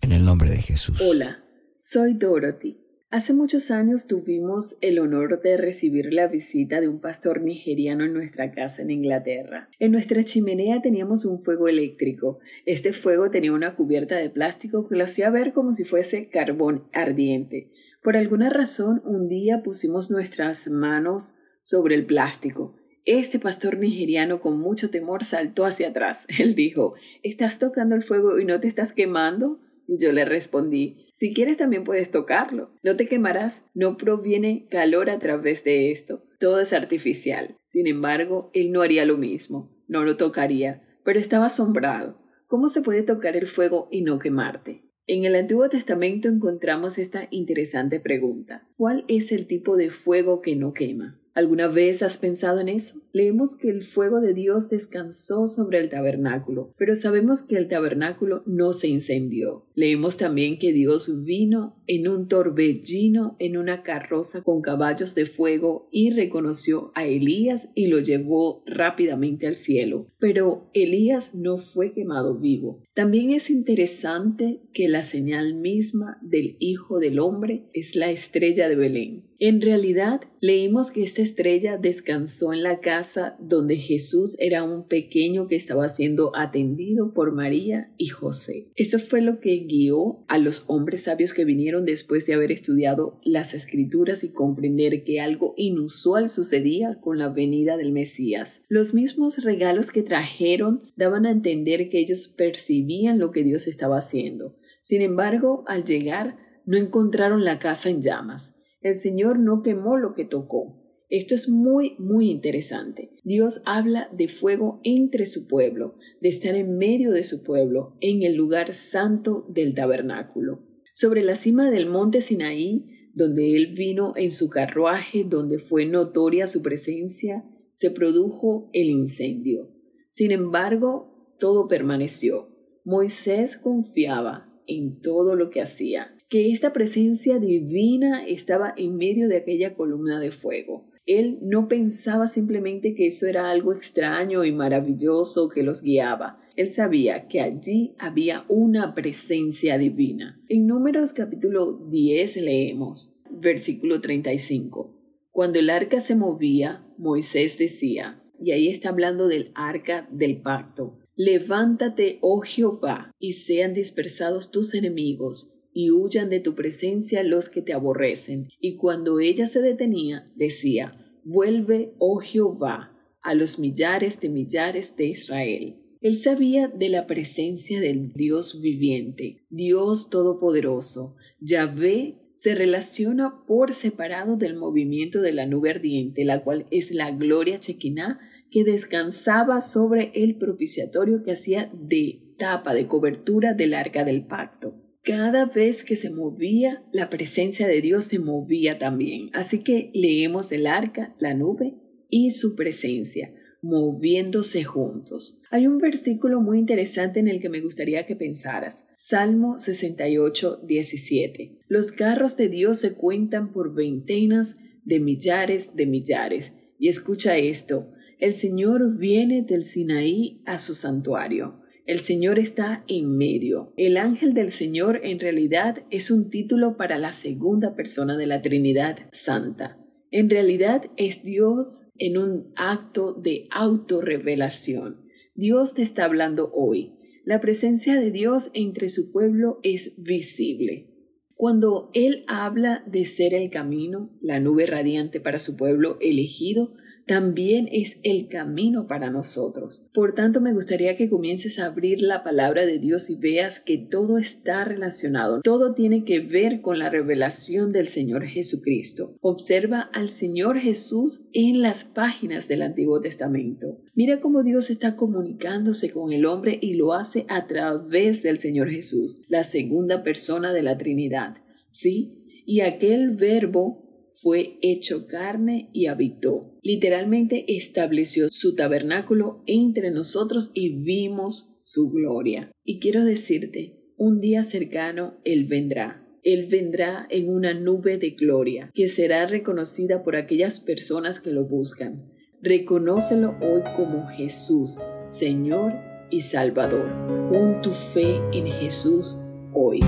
En el nombre de Jesús. Hola, soy Dorothy. Hace muchos años tuvimos el honor de recibir la visita de un pastor nigeriano en nuestra casa en Inglaterra. En nuestra chimenea teníamos un fuego eléctrico. Este fuego tenía una cubierta de plástico que lo hacía ver como si fuese carbón ardiente. Por alguna razón, un día pusimos nuestras manos sobre el plástico. Este pastor nigeriano con mucho temor saltó hacia atrás. Él dijo, ¿Estás tocando el fuego y no te estás quemando? Yo le respondí, si quieres también puedes tocarlo. No te quemarás, no proviene calor a través de esto. Todo es artificial. Sin embargo, él no haría lo mismo, no lo tocaría, pero estaba asombrado. ¿Cómo se puede tocar el fuego y no quemarte? En el Antiguo Testamento encontramos esta interesante pregunta. ¿Cuál es el tipo de fuego que no quema? ¿Alguna vez has pensado en eso? Leemos que el fuego de Dios descansó sobre el tabernáculo, pero sabemos que el tabernáculo no se incendió. Leemos también que Dios vino en un torbellino en una carroza con caballos de fuego y reconoció a Elías y lo llevó rápidamente al cielo. Pero Elías no fue quemado vivo. También es interesante que la señal misma del Hijo del Hombre es la estrella de Belén. En realidad, leímos que esta estrella descansó en la casa donde Jesús era un pequeño que estaba siendo atendido por María y José. Eso fue lo que guió a los hombres sabios que vinieron después de haber estudiado las escrituras y comprender que algo inusual sucedía con la venida del Mesías. Los mismos regalos que trajeron daban a entender que ellos percibían lo que Dios estaba haciendo. Sin embargo, al llegar, no encontraron la casa en llamas el Señor no quemó lo que tocó. Esto es muy, muy interesante. Dios habla de fuego entre su pueblo, de estar en medio de su pueblo, en el lugar santo del tabernáculo. Sobre la cima del monte Sinaí, donde Él vino en su carruaje, donde fue notoria su presencia, se produjo el incendio. Sin embargo, todo permaneció. Moisés confiaba en todo lo que hacía que esta presencia divina estaba en medio de aquella columna de fuego. Él no pensaba simplemente que eso era algo extraño y maravilloso que los guiaba. Él sabía que allí había una presencia divina. En Números capítulo 10 leemos, versículo 35. Cuando el arca se movía, Moisés decía, y ahí está hablando del arca del pacto, levántate, oh Jehová, y sean dispersados tus enemigos y huyan de tu presencia los que te aborrecen. Y cuando ella se detenía, decía, Vuelve, oh Jehová, a los millares de millares de Israel. Él sabía de la presencia del Dios viviente, Dios Todopoderoso. Yahvé se relaciona por separado del movimiento de la nube ardiente, la cual es la gloria chequiná que descansaba sobre el propiciatorio que hacía de tapa de cobertura del arca del pacto. Cada vez que se movía, la presencia de Dios se movía también. Así que leemos el arca, la nube y su presencia moviéndose juntos. Hay un versículo muy interesante en el que me gustaría que pensaras. Salmo 68, 17. Los carros de Dios se cuentan por veintenas de millares de millares. Y escucha esto. El Señor viene del Sinaí a su santuario. El Señor está en medio. El ángel del Señor en realidad es un título para la segunda persona de la Trinidad Santa. En realidad es Dios en un acto de autorrevelación. Dios te está hablando hoy. La presencia de Dios entre su pueblo es visible. Cuando Él habla de ser el camino, la nube radiante para su pueblo elegido, también es el camino para nosotros. Por tanto, me gustaría que comiences a abrir la palabra de Dios y veas que todo está relacionado, todo tiene que ver con la revelación del Señor Jesucristo. Observa al Señor Jesús en las páginas del Antiguo Testamento. Mira cómo Dios está comunicándose con el hombre y lo hace a través del Señor Jesús, la segunda persona de la Trinidad. ¿Sí? Y aquel verbo fue hecho carne y habitó. Literalmente estableció su tabernáculo entre nosotros y vimos su gloria. Y quiero decirte, Un día cercano Él vendrá. Él vendrá en una nube de gloria que será reconocida por aquellas personas que lo buscan. Reconócelo hoy como Jesús, Señor y Salvador. Pon tu fe en Jesús hoy.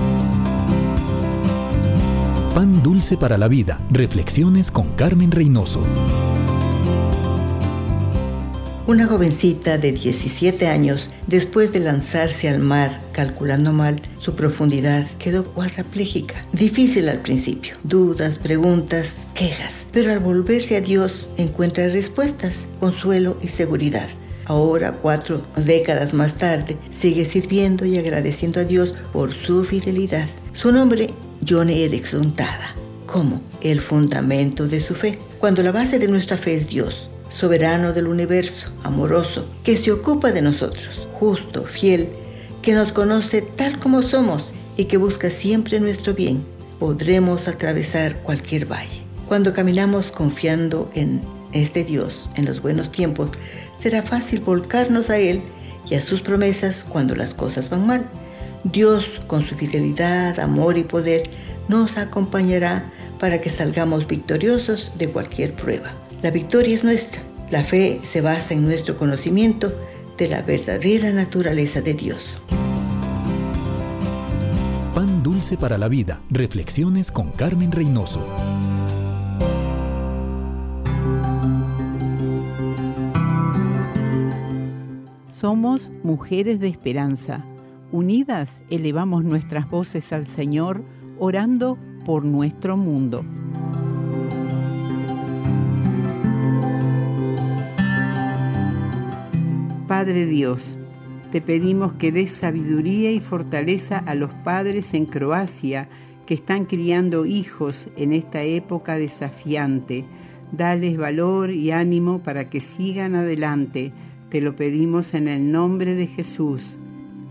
Pan dulce para la vida. Reflexiones con Carmen Reynoso. Una jovencita de 17 años, después de lanzarse al mar calculando mal su profundidad, quedó cuadraplégica. Difícil al principio, dudas, preguntas, quejas, pero al volverse a Dios encuentra respuestas, consuelo y seguridad. Ahora, cuatro décadas más tarde, sigue sirviendo y agradeciendo a Dios por su fidelidad. Su nombre, John Erickson Tada, como el fundamento de su fe. Cuando la base de nuestra fe es Dios, soberano del universo, amoroso, que se ocupa de nosotros, justo, fiel, que nos conoce tal como somos y que busca siempre nuestro bien, podremos atravesar cualquier valle. Cuando caminamos confiando en este Dios en los buenos tiempos, será fácil volcarnos a Él y a sus promesas cuando las cosas van mal. Dios, con su fidelidad, amor y poder, nos acompañará para que salgamos victoriosos de cualquier prueba. La victoria es nuestra. La fe se basa en nuestro conocimiento de la verdadera naturaleza de Dios. Pan dulce para la vida. Reflexiones con Carmen Reynoso. Somos mujeres de esperanza. Unidas elevamos nuestras voces al Señor, orando por nuestro mundo. Padre Dios, te pedimos que des sabiduría y fortaleza a los padres en Croacia que están criando hijos en esta época desafiante. Dales valor y ánimo para que sigan adelante. Te lo pedimos en el nombre de Jesús.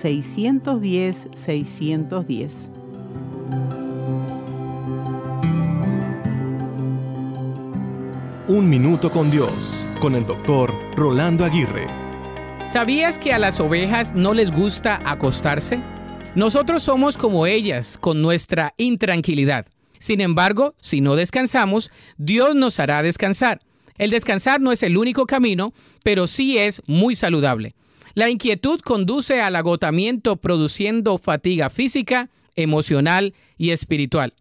610 610. Un minuto con Dios, con el doctor Rolando Aguirre. ¿Sabías que a las ovejas no les gusta acostarse? Nosotros somos como ellas, con nuestra intranquilidad. Sin embargo, si no descansamos, Dios nos hará descansar. El descansar no es el único camino, pero sí es muy saludable. La inquietud conduce al agotamiento produciendo fatiga física, emocional y espiritual.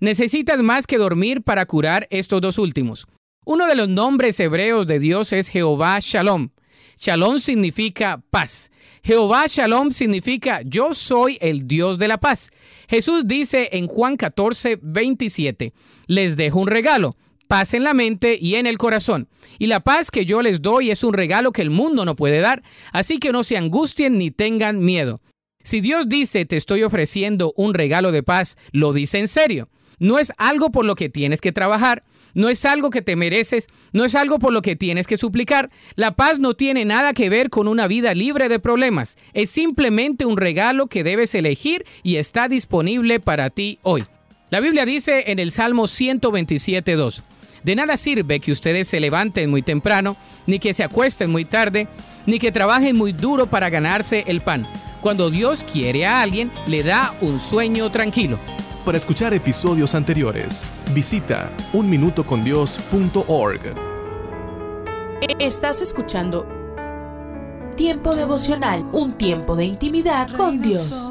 Necesitas más que dormir para curar estos dos últimos. Uno de los nombres hebreos de Dios es Jehová Shalom. Shalom significa paz. Jehová Shalom significa yo soy el Dios de la paz. Jesús dice en Juan 14, 27, les dejo un regalo, paz en la mente y en el corazón. Y la paz que yo les doy es un regalo que el mundo no puede dar, así que no se angustien ni tengan miedo. Si Dios dice te estoy ofreciendo un regalo de paz, lo dice en serio. No es algo por lo que tienes que trabajar, no es algo que te mereces, no es algo por lo que tienes que suplicar. La paz no tiene nada que ver con una vida libre de problemas, es simplemente un regalo que debes elegir y está disponible para ti hoy. La Biblia dice en el Salmo 127.2, de nada sirve que ustedes se levanten muy temprano, ni que se acuesten muy tarde, ni que trabajen muy duro para ganarse el pan. Cuando Dios quiere a alguien, le da un sueño tranquilo. Para escuchar episodios anteriores, visita unminutocondios.org. Estás escuchando Tiempo devocional, un tiempo de intimidad con Dios.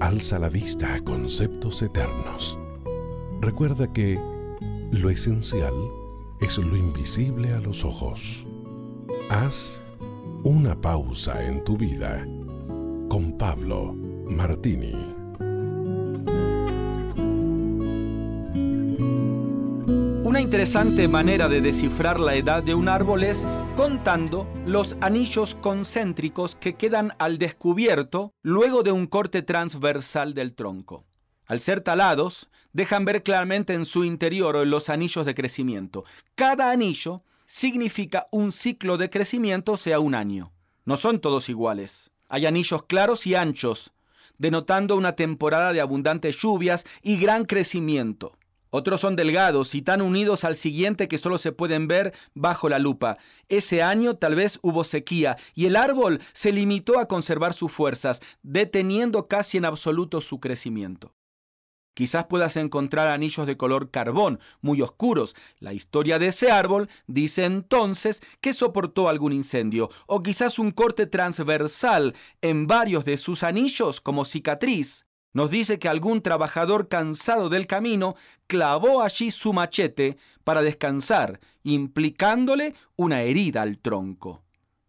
Alza la vista a conceptos eternos. Recuerda que lo esencial es lo invisible a los ojos. Haz una pausa en tu vida con Pablo Martini. Interesante manera de descifrar la edad de un árbol es contando los anillos concéntricos que quedan al descubierto luego de un corte transversal del tronco. Al ser talados, dejan ver claramente en su interior los anillos de crecimiento. Cada anillo significa un ciclo de crecimiento, sea, un año. No son todos iguales. Hay anillos claros y anchos, denotando una temporada de abundantes lluvias y gran crecimiento. Otros son delgados y tan unidos al siguiente que solo se pueden ver bajo la lupa. Ese año tal vez hubo sequía y el árbol se limitó a conservar sus fuerzas, deteniendo casi en absoluto su crecimiento. Quizás puedas encontrar anillos de color carbón, muy oscuros. La historia de ese árbol dice entonces que soportó algún incendio, o quizás un corte transversal en varios de sus anillos como cicatriz. Nos dice que algún trabajador cansado del camino clavó allí su machete para descansar, implicándole una herida al tronco.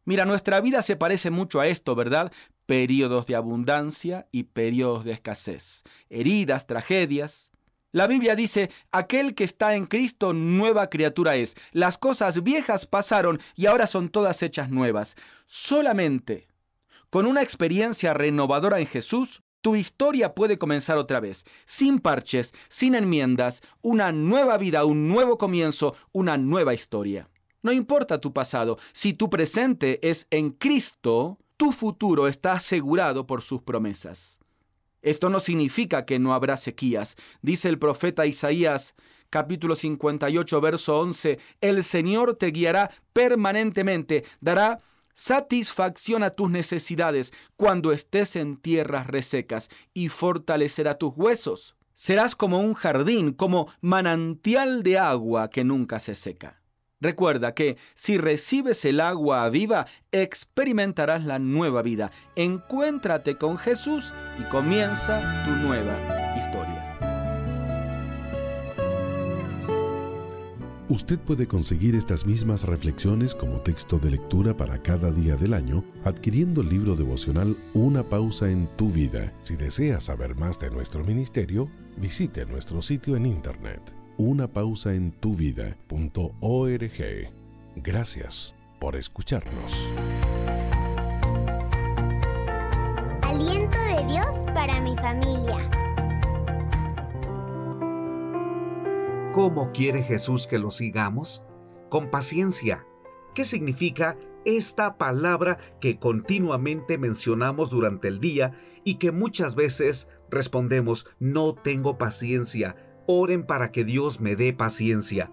Mira, nuestra vida se parece mucho a esto, ¿verdad? Períodos de abundancia y periodos de escasez, heridas, tragedias. La Biblia dice, aquel que está en Cristo nueva criatura es. Las cosas viejas pasaron y ahora son todas hechas nuevas. Solamente con una experiencia renovadora en Jesús, tu historia puede comenzar otra vez, sin parches, sin enmiendas, una nueva vida, un nuevo comienzo, una nueva historia. No importa tu pasado, si tu presente es en Cristo, tu futuro está asegurado por sus promesas. Esto no significa que no habrá sequías. Dice el profeta Isaías capítulo 58 verso 11, el Señor te guiará permanentemente, dará satisfacción a tus necesidades cuando estés en tierras resecas y fortalecerá tus huesos. Serás como un jardín, como manantial de agua que nunca se seca. Recuerda que si recibes el agua viva, experimentarás la nueva vida. Encuéntrate con Jesús y comienza tu nueva historia. Usted puede conseguir estas mismas reflexiones como texto de lectura para cada día del año adquiriendo el libro devocional Una pausa en tu vida. Si desea saber más de nuestro ministerio, visite nuestro sitio en internet unapausaentuvida.org. Gracias por escucharnos. Aliento de Dios para mi familia. ¿Cómo quiere Jesús que lo sigamos? Con paciencia. ¿Qué significa esta palabra que continuamente mencionamos durante el día y que muchas veces respondemos, no tengo paciencia, oren para que Dios me dé paciencia?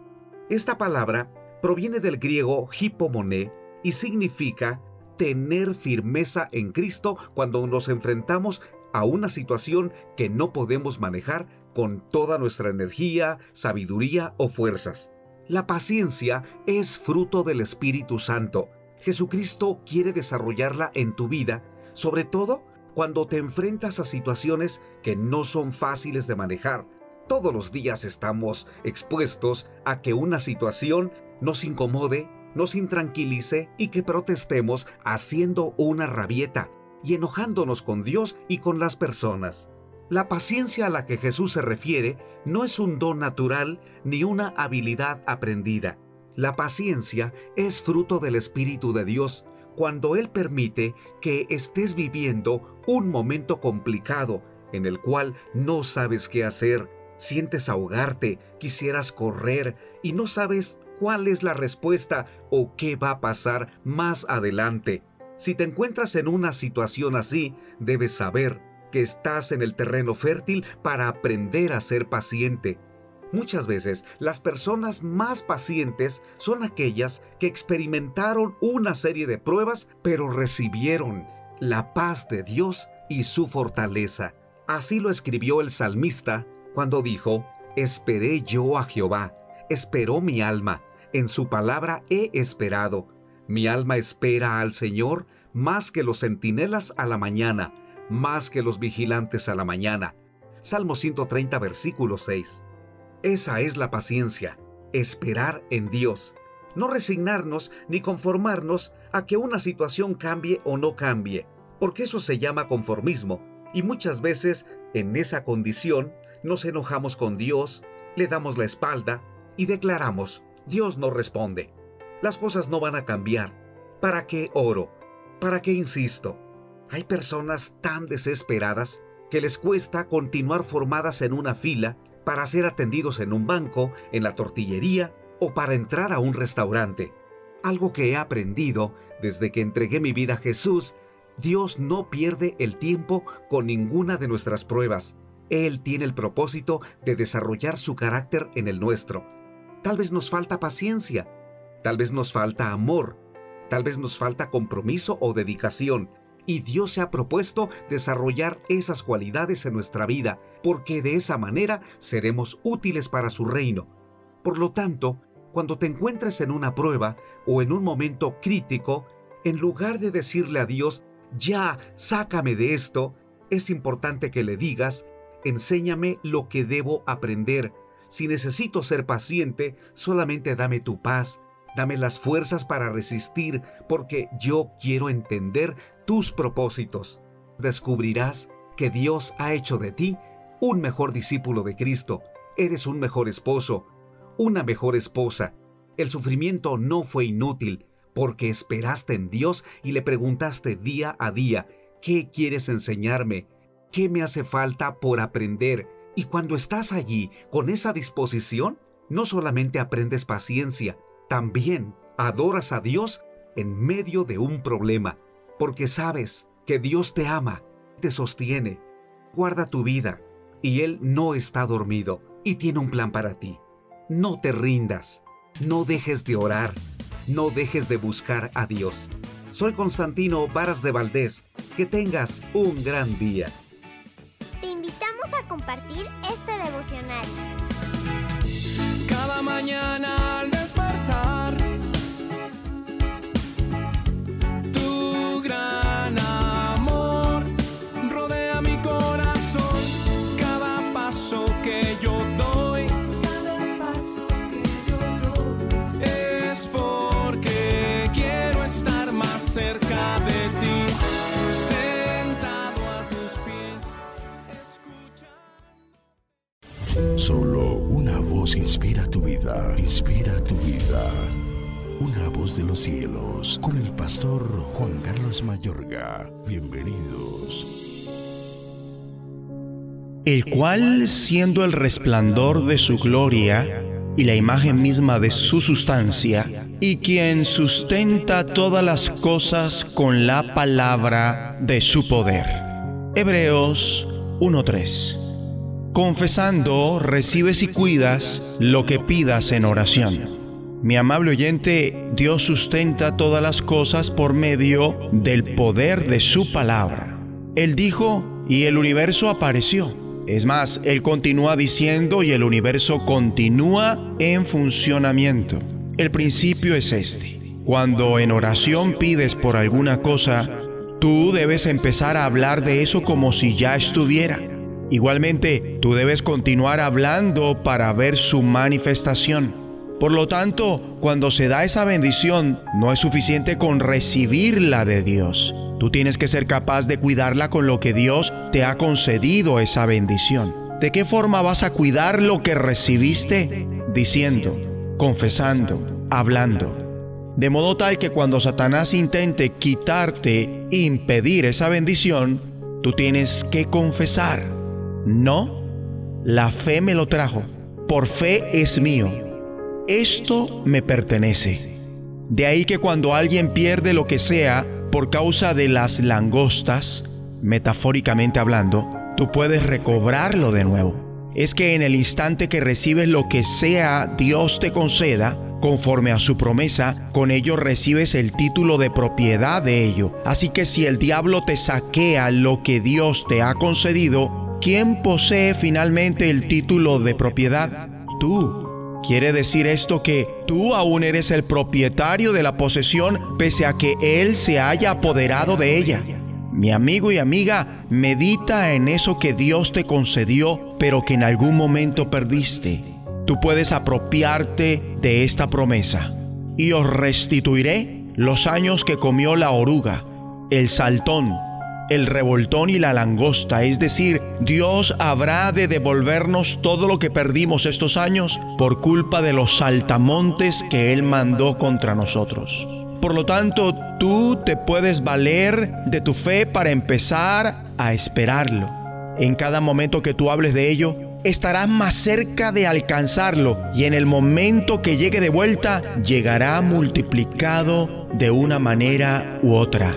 Esta palabra proviene del griego hipomoné y significa tener firmeza en Cristo cuando nos enfrentamos a una situación que no podemos manejar con toda nuestra energía, sabiduría o fuerzas. La paciencia es fruto del Espíritu Santo. Jesucristo quiere desarrollarla en tu vida, sobre todo cuando te enfrentas a situaciones que no son fáciles de manejar. Todos los días estamos expuestos a que una situación nos incomode, nos intranquilice y que protestemos haciendo una rabieta y enojándonos con Dios y con las personas. La paciencia a la que Jesús se refiere no es un don natural ni una habilidad aprendida. La paciencia es fruto del Espíritu de Dios cuando Él permite que estés viviendo un momento complicado en el cual no sabes qué hacer, sientes ahogarte, quisieras correr y no sabes cuál es la respuesta o qué va a pasar más adelante. Si te encuentras en una situación así, debes saber que estás en el terreno fértil para aprender a ser paciente. Muchas veces las personas más pacientes son aquellas que experimentaron una serie de pruebas pero recibieron la paz de Dios y su fortaleza. Así lo escribió el salmista cuando dijo, Esperé yo a Jehová, esperó mi alma, en su palabra he esperado. Mi alma espera al Señor más que los centinelas a la mañana, más que los vigilantes a la mañana. Salmo 130, versículo 6. Esa es la paciencia, esperar en Dios. No resignarnos ni conformarnos a que una situación cambie o no cambie, porque eso se llama conformismo, y muchas veces en esa condición nos enojamos con Dios, le damos la espalda y declaramos, Dios no responde. Las cosas no van a cambiar. ¿Para qué oro? ¿Para qué insisto? Hay personas tan desesperadas que les cuesta continuar formadas en una fila para ser atendidos en un banco, en la tortillería o para entrar a un restaurante. Algo que he aprendido desde que entregué mi vida a Jesús, Dios no pierde el tiempo con ninguna de nuestras pruebas. Él tiene el propósito de desarrollar su carácter en el nuestro. Tal vez nos falta paciencia, tal vez nos falta amor, tal vez nos falta compromiso o dedicación, y Dios se ha propuesto desarrollar esas cualidades en nuestra vida, porque de esa manera seremos útiles para su reino. Por lo tanto, cuando te encuentres en una prueba o en un momento crítico, en lugar de decirle a Dios, ya, sácame de esto, es importante que le digas, enséñame lo que debo aprender. Si necesito ser paciente, solamente dame tu paz, Dame las fuerzas para resistir porque yo quiero entender tus propósitos. Descubrirás que Dios ha hecho de ti un mejor discípulo de Cristo. Eres un mejor esposo, una mejor esposa. El sufrimiento no fue inútil porque esperaste en Dios y le preguntaste día a día, ¿qué quieres enseñarme? ¿Qué me hace falta por aprender? Y cuando estás allí con esa disposición, no solamente aprendes paciencia, también adoras a Dios en medio de un problema, porque sabes que Dios te ama, te sostiene, guarda tu vida, y Él no está dormido y tiene un plan para ti. No te rindas, no dejes de orar, no dejes de buscar a Dios. Soy Constantino Varas de Valdés. Que tengas un gran día. Te invitamos a compartir este devocional. Inspira tu vida, inspira tu vida. Una voz de los cielos, con el pastor Juan Carlos Mayorga. Bienvenidos. el cual, siendo el resplandor de su gloria y la imagen misma de su sustancia, y quien sustenta todas las cosas con la palabra de su poder. Hebreos 1.3. Confesando, recibes y cuidas lo que pidas en oración. Mi amable oyente, Dios sustenta todas las cosas por medio del poder de su palabra. Él dijo y el universo apareció. Es más, Él continúa diciendo y el universo continúa en funcionamiento. El principio es este. Cuando en oración pides por alguna cosa, tú debes empezar a hablar de eso como si ya estuviera. Igualmente, tú debes continuar hablando para ver su manifestación. Por lo tanto, cuando se da esa bendición, no es suficiente con recibirla de Dios, Tú tienes que ser capaz de cuidarla con lo que Dios te ha concedido esa bendición. ¿De qué forma vas a cuidar lo que recibiste? Diciendo, confesando, hablando. De modo tal que cuando Satanás intente quitarte, impedir esa bendición, tú tienes que confesar. No, la fe me lo trajo. Por fe es mío. Esto me pertenece. De ahí que cuando alguien pierde lo que sea por causa de las langostas, metafóricamente hablando, tú puedes recobrarlo de nuevo. Es que en el instante que recibes lo que sea Dios te conceda, conforme a su promesa, con ello recibes el título de propiedad de ello. Así que si el diablo te saquea lo que Dios te ha concedido, ¿quién posee finalmente el título de propiedad? Tú. Quiere decir esto que tú aún eres el propietario de la posesión pese a que Él se haya apoderado de ella. Mi amigo y amiga, medita en eso que Dios te concedió, pero que en algún momento perdiste. Tú puedes apropiarte de esta promesa. Y os restituiré los años que comió la oruga, el saltón, el revoltón y la langosta, es decir, Dios habrá de devolvernos todo lo que perdimos estos años por culpa de los saltamontes que Él mandó contra nosotros. Por lo tanto, tú te puedes valer de tu fe para empezar a esperarlo. En cada momento que tú hables de ello, estarás más cerca de alcanzarlo y en el momento que llegue de vuelta, llegará multiplicado de una manera u otra.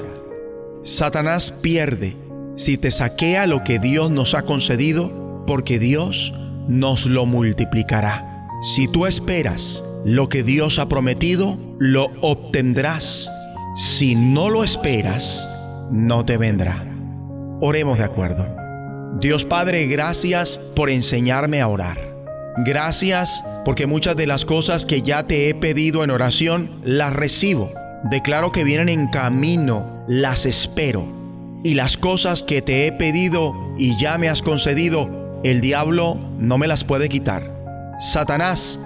Satanás pierde si te saquea lo que Dios nos ha concedido, porque Dios nos lo multiplicará. Si tú esperas lo que Dios ha prometido, lo obtendrás. Si no lo esperas, no te vendrá. Oremos de acuerdo. Dios Padre, gracias por enseñarme a orar. Gracias porque muchas de las cosas que ya te he pedido en oración las recibo. Declaro que vienen en camino las espero. Y las cosas que te he pedido y ya me has concedido, el diablo no me las puede quitar. Satanás,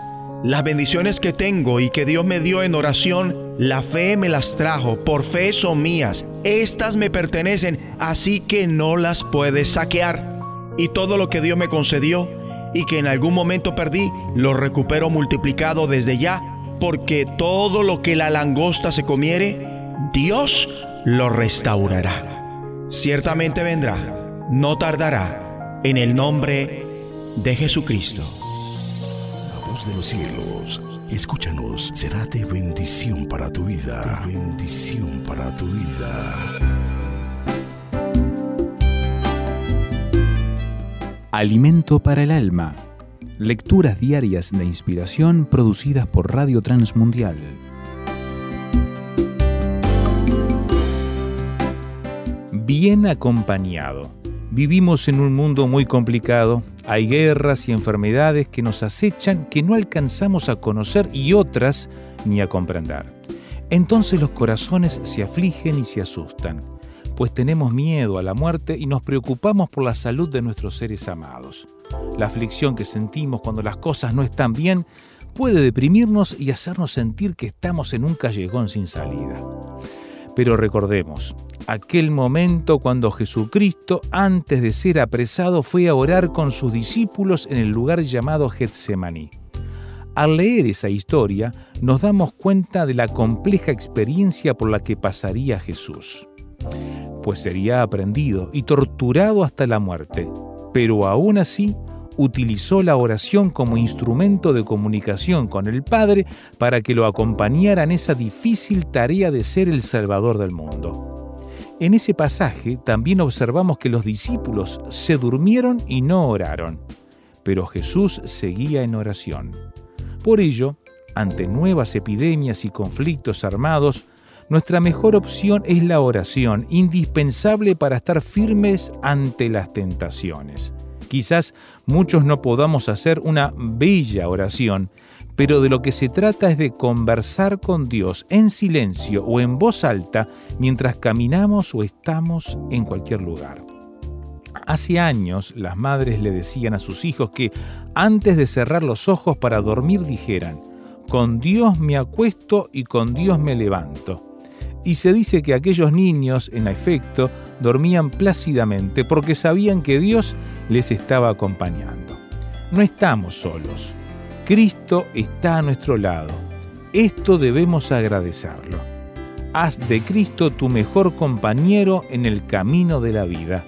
las bendiciones que tengo y que Dios me dio en oración, la fe me las trajo, por fe son mías. Estas me pertenecen, así que no las puedes saquear. Y todo lo que Dios me concedió y que en algún momento perdí, lo recupero multiplicado desde ya, porque todo lo que la langosta se comiere, Dios lo restaurará. Ciertamente vendrá, no tardará, en el nombre de Jesucristo. La voz de los cielos, escúchanos, será de bendición para tu vida. bendición para tu vida. Alimento para el alma. Lecturas diarias de inspiración producidas por Radio Transmundial. bien acompañado. Vivimos en un mundo muy complicado, hay guerras y enfermedades que nos acechan que no alcanzamos a conocer y otras ni a comprender. Entonces los corazones se afligen y se asustan, pues tenemos miedo a la muerte y nos preocupamos por la salud de nuestros seres amados. La aflicción que sentimos cuando las cosas no están bien puede deprimirnos y hacernos sentir que estamos en un callejón sin salida. Pero recordemos, aquel momento cuando Jesucristo, antes de ser apresado, fue a orar con sus discípulos en el lugar llamado Getsemaní. Al leer esa historia, nos damos cuenta de la compleja experiencia por la que pasaría Jesús, pues sería aprendido y torturado hasta la muerte, pero aún así utilizó la oración como instrumento de comunicación con el Padre para que lo acompañara en esa difícil tarea de ser el Salvador del mundo. En ese pasaje también observamos que los discípulos se durmieron y no oraron, pero Jesús seguía en oración. Por ello, ante nuevas epidemias y conflictos armados, nuestra mejor opción es la oración, indispensable para estar firmes ante las tentaciones. Quizás muchos no podamos hacer una bella oración, pero de lo que se trata es de conversar con Dios en silencio o en voz alta mientras caminamos o estamos en cualquier lugar. Hace años las madres le decían a sus hijos que antes de cerrar los ojos para dormir dijeran, con Dios me acuesto y con Dios me levanto. Y se dice que aquellos niños, en efecto, dormían plácidamente porque sabían que Dios les estaba acompañando. No estamos solos. Cristo está a nuestro lado. Esto debemos agradecerlo. Haz de Cristo tu mejor compañero en el camino de la vida.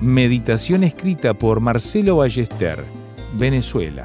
Meditación escrita por Marcelo Ballester, Venezuela.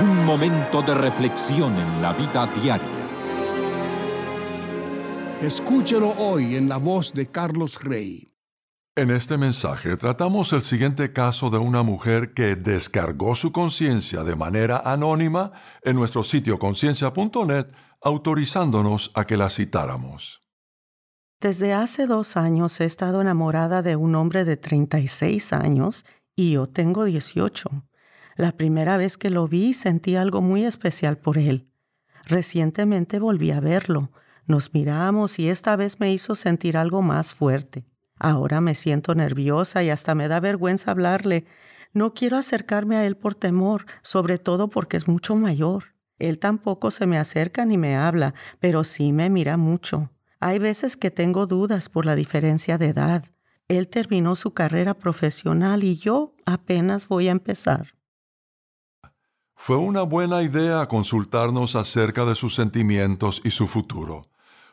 un momento de reflexión en la vida diaria. Escúchelo hoy en la voz de Carlos Rey. En este mensaje tratamos el siguiente caso de una mujer que descargó su conciencia de manera anónima en nuestro sitio conciencia.net, autorizándonos a que la citáramos. Desde hace dos años he estado enamorada de un hombre de 36 años y yo tengo 18. La primera vez que lo vi sentí algo muy especial por él. Recientemente volví a verlo. Nos miramos y esta vez me hizo sentir algo más fuerte. Ahora me siento nerviosa y hasta me da vergüenza hablarle. No quiero acercarme a él por temor, sobre todo porque es mucho mayor. Él tampoco se me acerca ni me habla, pero sí me mira mucho. Hay veces que tengo dudas por la diferencia de edad. Él terminó su carrera profesional y yo apenas voy a empezar. Fue una buena idea consultarnos acerca de sus sentimientos y su futuro,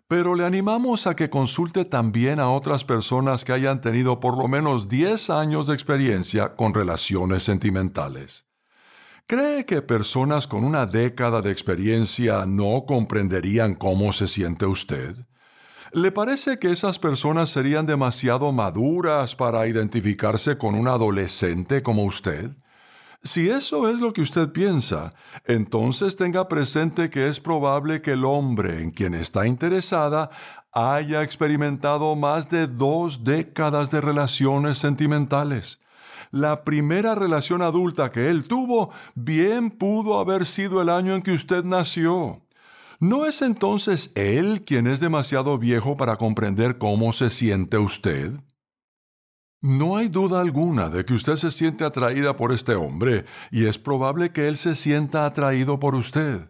pero le animamos a que consulte también a otras personas que hayan tenido por lo menos 10 años de experiencia con relaciones sentimentales. ¿Cree que personas con una década de experiencia no comprenderían cómo se siente usted? ¿Le parece que esas personas serían demasiado maduras para identificarse con un adolescente como usted? Si eso es lo que usted piensa, entonces tenga presente que es probable que el hombre en quien está interesada haya experimentado más de dos décadas de relaciones sentimentales. La primera relación adulta que él tuvo bien pudo haber sido el año en que usted nació. ¿No es entonces él quien es demasiado viejo para comprender cómo se siente usted? No hay duda alguna de que usted se siente atraída por este hombre y es probable que él se sienta atraído por usted.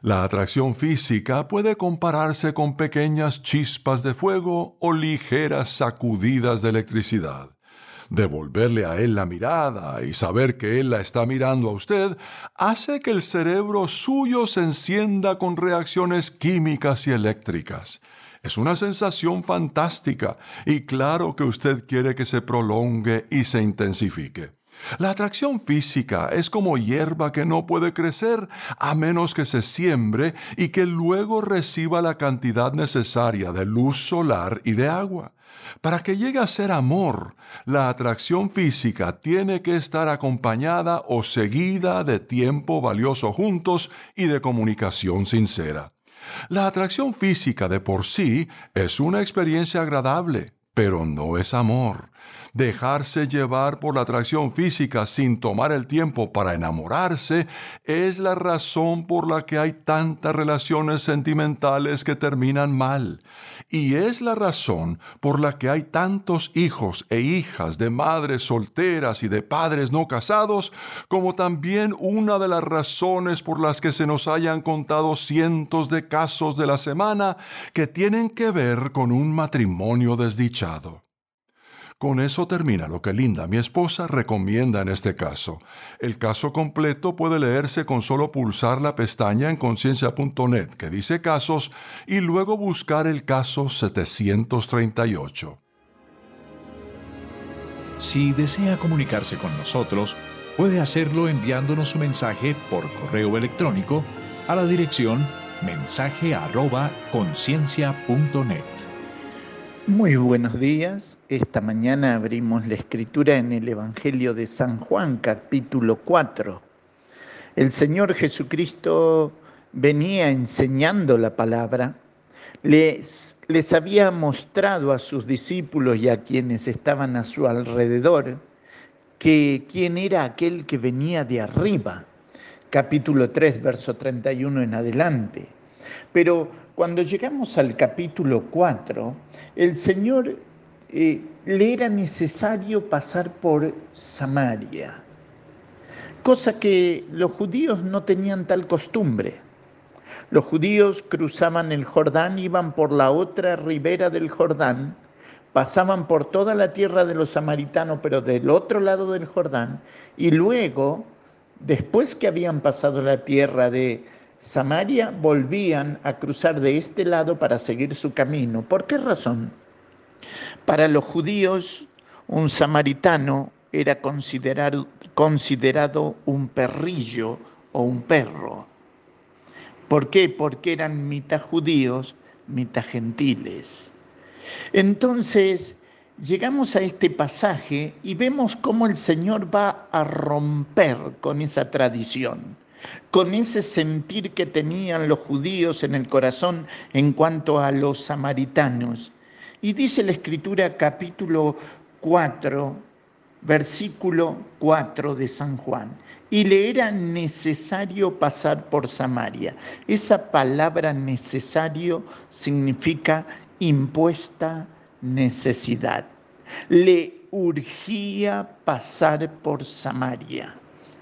La atracción física puede compararse con pequeñas chispas de fuego o ligeras sacudidas de electricidad. Devolverle a él la mirada y saber que él la está mirando a usted hace que el cerebro suyo se encienda con reacciones químicas y eléctricas. Es una sensación fantástica y claro que usted quiere que se prolongue y se intensifique. La atracción física es como hierba que no puede crecer a menos que se siembre y que luego reciba la cantidad necesaria de luz solar y de agua. Para que llegue a ser amor, la atracción física tiene que estar acompañada o seguida de tiempo valioso juntos y de comunicación sincera. La atracción física de por sí es una experiencia agradable, pero no es amor. Dejarse llevar por la atracción física sin tomar el tiempo para enamorarse es la razón por la que hay tantas relaciones sentimentales que terminan mal. Y es la razón por la que hay tantos hijos e hijas de madres solteras y de padres no casados, como también una de las razones por las que se nos hayan contado cientos de casos de la semana que tienen que ver con un matrimonio desdichado. Con eso termina lo que Linda, mi esposa, recomienda en este caso. El caso completo puede leerse con solo pulsar la pestaña en conciencia.net que dice casos y luego buscar el caso 738. Si desea comunicarse con nosotros, puede hacerlo enviándonos un mensaje por correo electrónico a la dirección mensaje conciencia.net. Muy buenos días. Esta mañana abrimos la escritura en el Evangelio de San Juan, capítulo 4. El Señor Jesucristo venía enseñando la palabra, les, les había mostrado a sus discípulos y a quienes estaban a su alrededor que quién era aquel que venía de arriba. Capítulo 3, verso 31 en adelante. Pero cuando llegamos al capítulo 4, el Señor eh, le era necesario pasar por Samaria, cosa que los judíos no tenían tal costumbre. Los judíos cruzaban el Jordán, iban por la otra ribera del Jordán, pasaban por toda la tierra de los samaritanos, pero del otro lado del Jordán, y luego, después que habían pasado la tierra de Samaria volvían a cruzar de este lado para seguir su camino. ¿Por qué razón? Para los judíos, un samaritano era considerado, considerado un perrillo o un perro. ¿Por qué? Porque eran mitad judíos, mitad gentiles. Entonces, llegamos a este pasaje y vemos cómo el Señor va a romper con esa tradición con ese sentir que tenían los judíos en el corazón en cuanto a los samaritanos. Y dice la escritura capítulo 4, versículo 4 de San Juan, y le era necesario pasar por Samaria. Esa palabra necesario significa impuesta necesidad. Le urgía pasar por Samaria.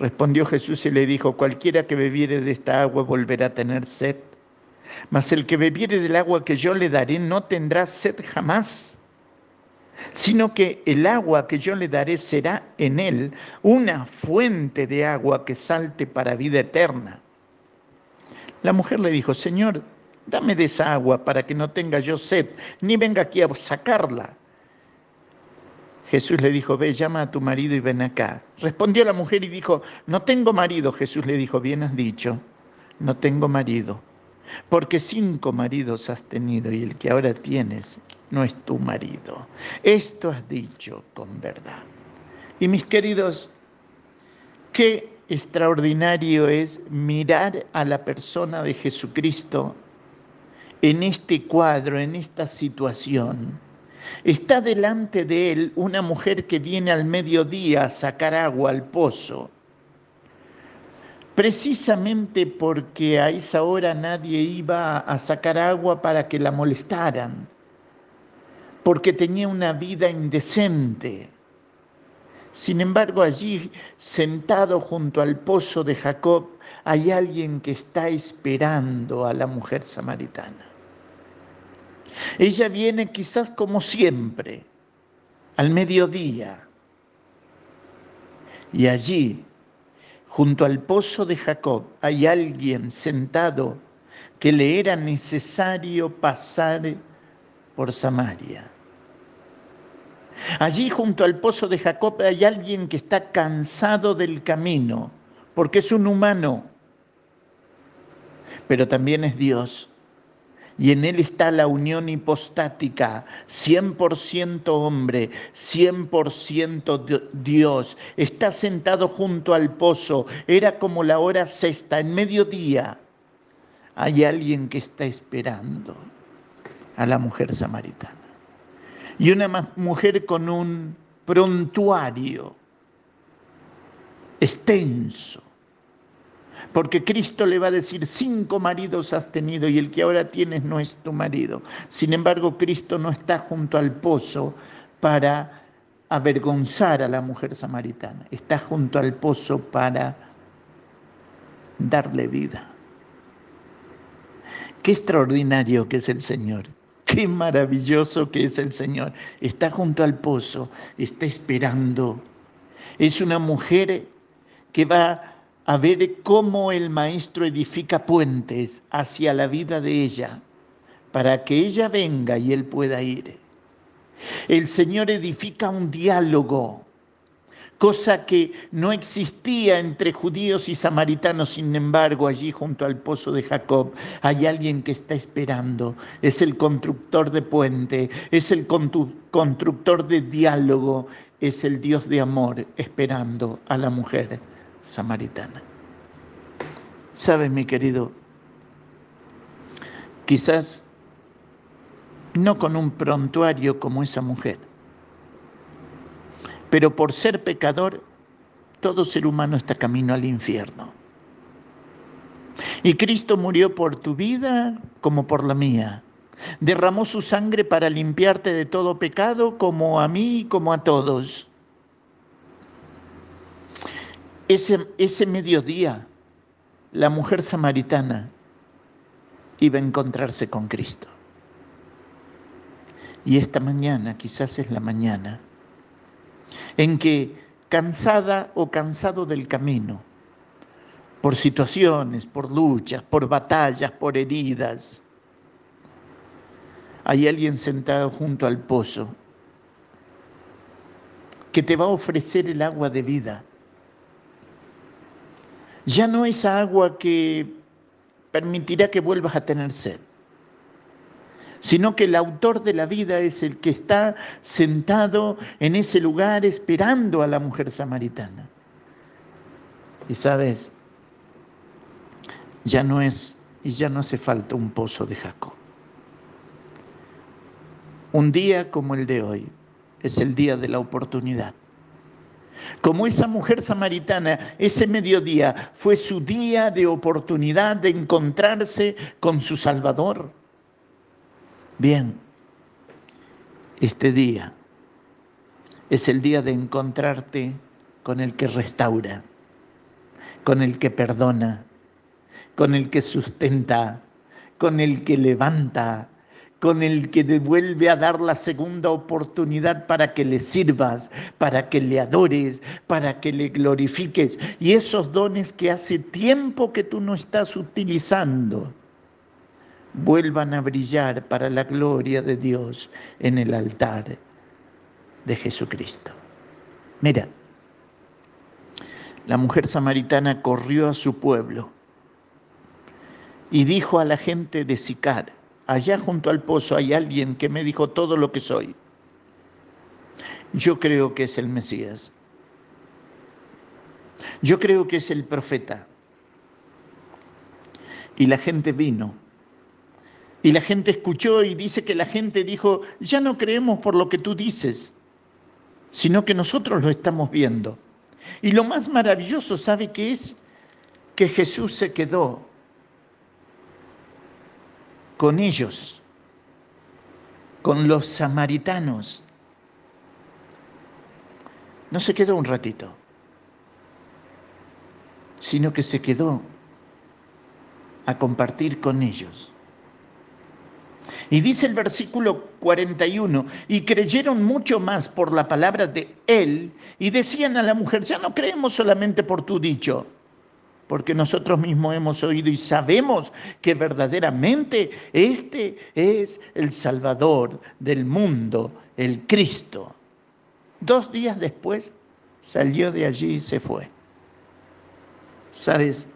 Respondió Jesús y le dijo, cualquiera que bebiere de esta agua volverá a tener sed, mas el que bebiere del agua que yo le daré no tendrá sed jamás, sino que el agua que yo le daré será en él una fuente de agua que salte para vida eterna. La mujer le dijo, Señor, dame de esa agua para que no tenga yo sed, ni venga aquí a sacarla. Jesús le dijo, ve, llama a tu marido y ven acá. Respondió la mujer y dijo, no tengo marido. Jesús le dijo, bien has dicho, no tengo marido, porque cinco maridos has tenido y el que ahora tienes no es tu marido. Esto has dicho con verdad. Y mis queridos, qué extraordinario es mirar a la persona de Jesucristo en este cuadro, en esta situación Está delante de él una mujer que viene al mediodía a sacar agua al pozo, precisamente porque a esa hora nadie iba a sacar agua para que la molestaran, porque tenía una vida indecente. Sin embargo, allí, sentado junto al pozo de Jacob, hay alguien que está esperando a la mujer samaritana. Ella viene quizás como siempre, al mediodía. Y allí, junto al pozo de Jacob, hay alguien sentado que le era necesario pasar por Samaria. Allí junto al pozo de Jacob hay alguien que está cansado del camino, porque es un humano, pero también es Dios y en él está la unión hipostática, 100% hombre, 100% Dios. Está sentado junto al pozo, era como la hora sexta, en mediodía. Hay alguien que está esperando a la mujer samaritana. Y una mujer con un prontuario extenso. Porque Cristo le va a decir, cinco maridos has tenido y el que ahora tienes no es tu marido. Sin embargo, Cristo no está junto al pozo para avergonzar a la mujer samaritana. Está junto al pozo para darle vida. Qué extraordinario que es el Señor. Qué maravilloso que es el Señor. Está junto al pozo, está esperando. Es una mujer que va a ver cómo el Maestro edifica puentes hacia la vida de ella, para que ella venga y él pueda ir. El Señor edifica un diálogo cosa que no existía entre judíos y samaritanos. Sin embargo, allí junto al pozo de Jacob hay alguien que está esperando. Es el constructor de puente, es el constructor de diálogo, es el Dios de amor esperando a la mujer samaritana. Sabes, mi querido, quizás no con un prontuario como esa mujer, pero por ser pecador, todo ser humano está camino al infierno. Y Cristo murió por tu vida como por la mía. Derramó su sangre para limpiarte de todo pecado como a mí, como a todos. Ese, ese mediodía, la mujer samaritana iba a encontrarse con Cristo. Y esta mañana, quizás es la mañana, en que cansada o cansado del camino, por situaciones, por luchas, por batallas, por heridas, hay alguien sentado junto al pozo que te va a ofrecer el agua de vida. Ya no es agua que permitirá que vuelvas a tener sed sino que el autor de la vida es el que está sentado en ese lugar esperando a la mujer samaritana. Y sabes, ya no es y ya no hace falta un pozo de Jacob. Un día como el de hoy es el día de la oportunidad. Como esa mujer samaritana, ese mediodía fue su día de oportunidad de encontrarse con su Salvador. Bien, este día es el día de encontrarte con el que restaura, con el que perdona, con el que sustenta, con el que levanta, con el que devuelve a dar la segunda oportunidad para que le sirvas, para que le adores, para que le glorifiques. Y esos dones que hace tiempo que tú no estás utilizando, vuelvan a brillar para la gloria de Dios en el altar de Jesucristo. Mira, la mujer samaritana corrió a su pueblo y dijo a la gente de Sicar, allá junto al pozo hay alguien que me dijo todo lo que soy. Yo creo que es el Mesías. Yo creo que es el profeta. Y la gente vino y la gente escuchó y dice que la gente dijo, ya no creemos por lo que tú dices, sino que nosotros lo estamos viendo. Y lo más maravilloso, ¿sabe qué es? Que Jesús se quedó con ellos, con los samaritanos. No se quedó un ratito, sino que se quedó a compartir con ellos. Y dice el versículo 41, y creyeron mucho más por la palabra de él y decían a la mujer, ya no creemos solamente por tu dicho, porque nosotros mismos hemos oído y sabemos que verdaderamente este es el Salvador del mundo, el Cristo. Dos días después salió de allí y se fue. ¿Sabes?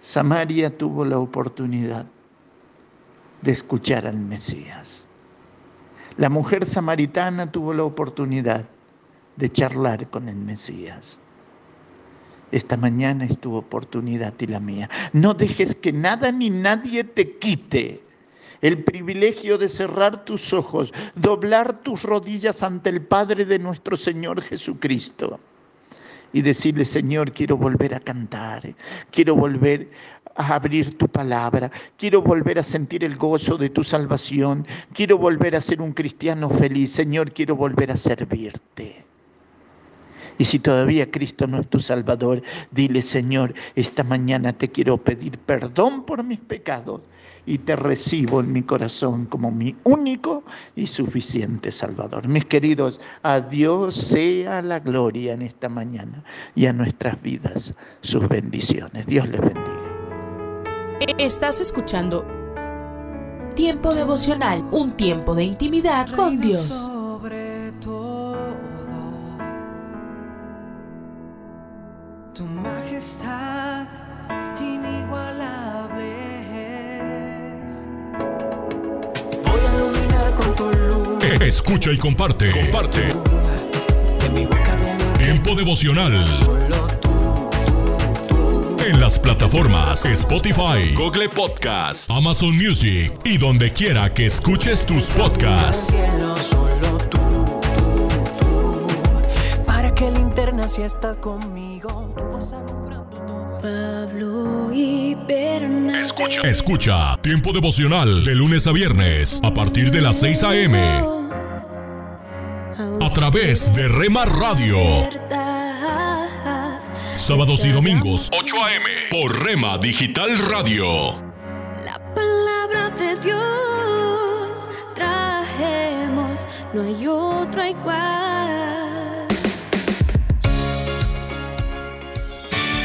Samaria tuvo la oportunidad de escuchar al Mesías. La mujer samaritana tuvo la oportunidad de charlar con el Mesías. Esta mañana es tu oportunidad y la mía. No dejes que nada ni nadie te quite el privilegio de cerrar tus ojos, doblar tus rodillas ante el Padre de nuestro Señor Jesucristo y decirle, Señor, quiero volver a cantar, quiero volver a abrir tu palabra, quiero volver a sentir el gozo de tu salvación, quiero volver a ser un cristiano feliz, Señor, quiero volver a servirte. Y si todavía Cristo no es tu Salvador, dile, Señor, esta mañana te quiero pedir perdón por mis pecados y te recibo en mi corazón como mi único y suficiente Salvador. Mis queridos, a Dios sea la gloria en esta mañana y a nuestras vidas sus bendiciones. Dios les bendiga. Estás escuchando Tiempo devocional, un tiempo de intimidad con Dios. Tu majestad inigualable es. Voy a iluminar con tu luz. Escucha y comparte. Comparte. Tiempo devocional. En las plataformas Spotify, Google Podcast, Amazon Music y donde quiera que escuches tus podcasts. Si estás conmigo. tú vas alumbrando Pablo y Bernabé. Escucha. Escucha Tiempo devocional de lunes a viernes a partir de las 6 a.m. A través de Rema Radio. Sábados y domingos 8 a.m. por Rema Digital Radio. La palabra de Dios trajemos, no hay otra igual.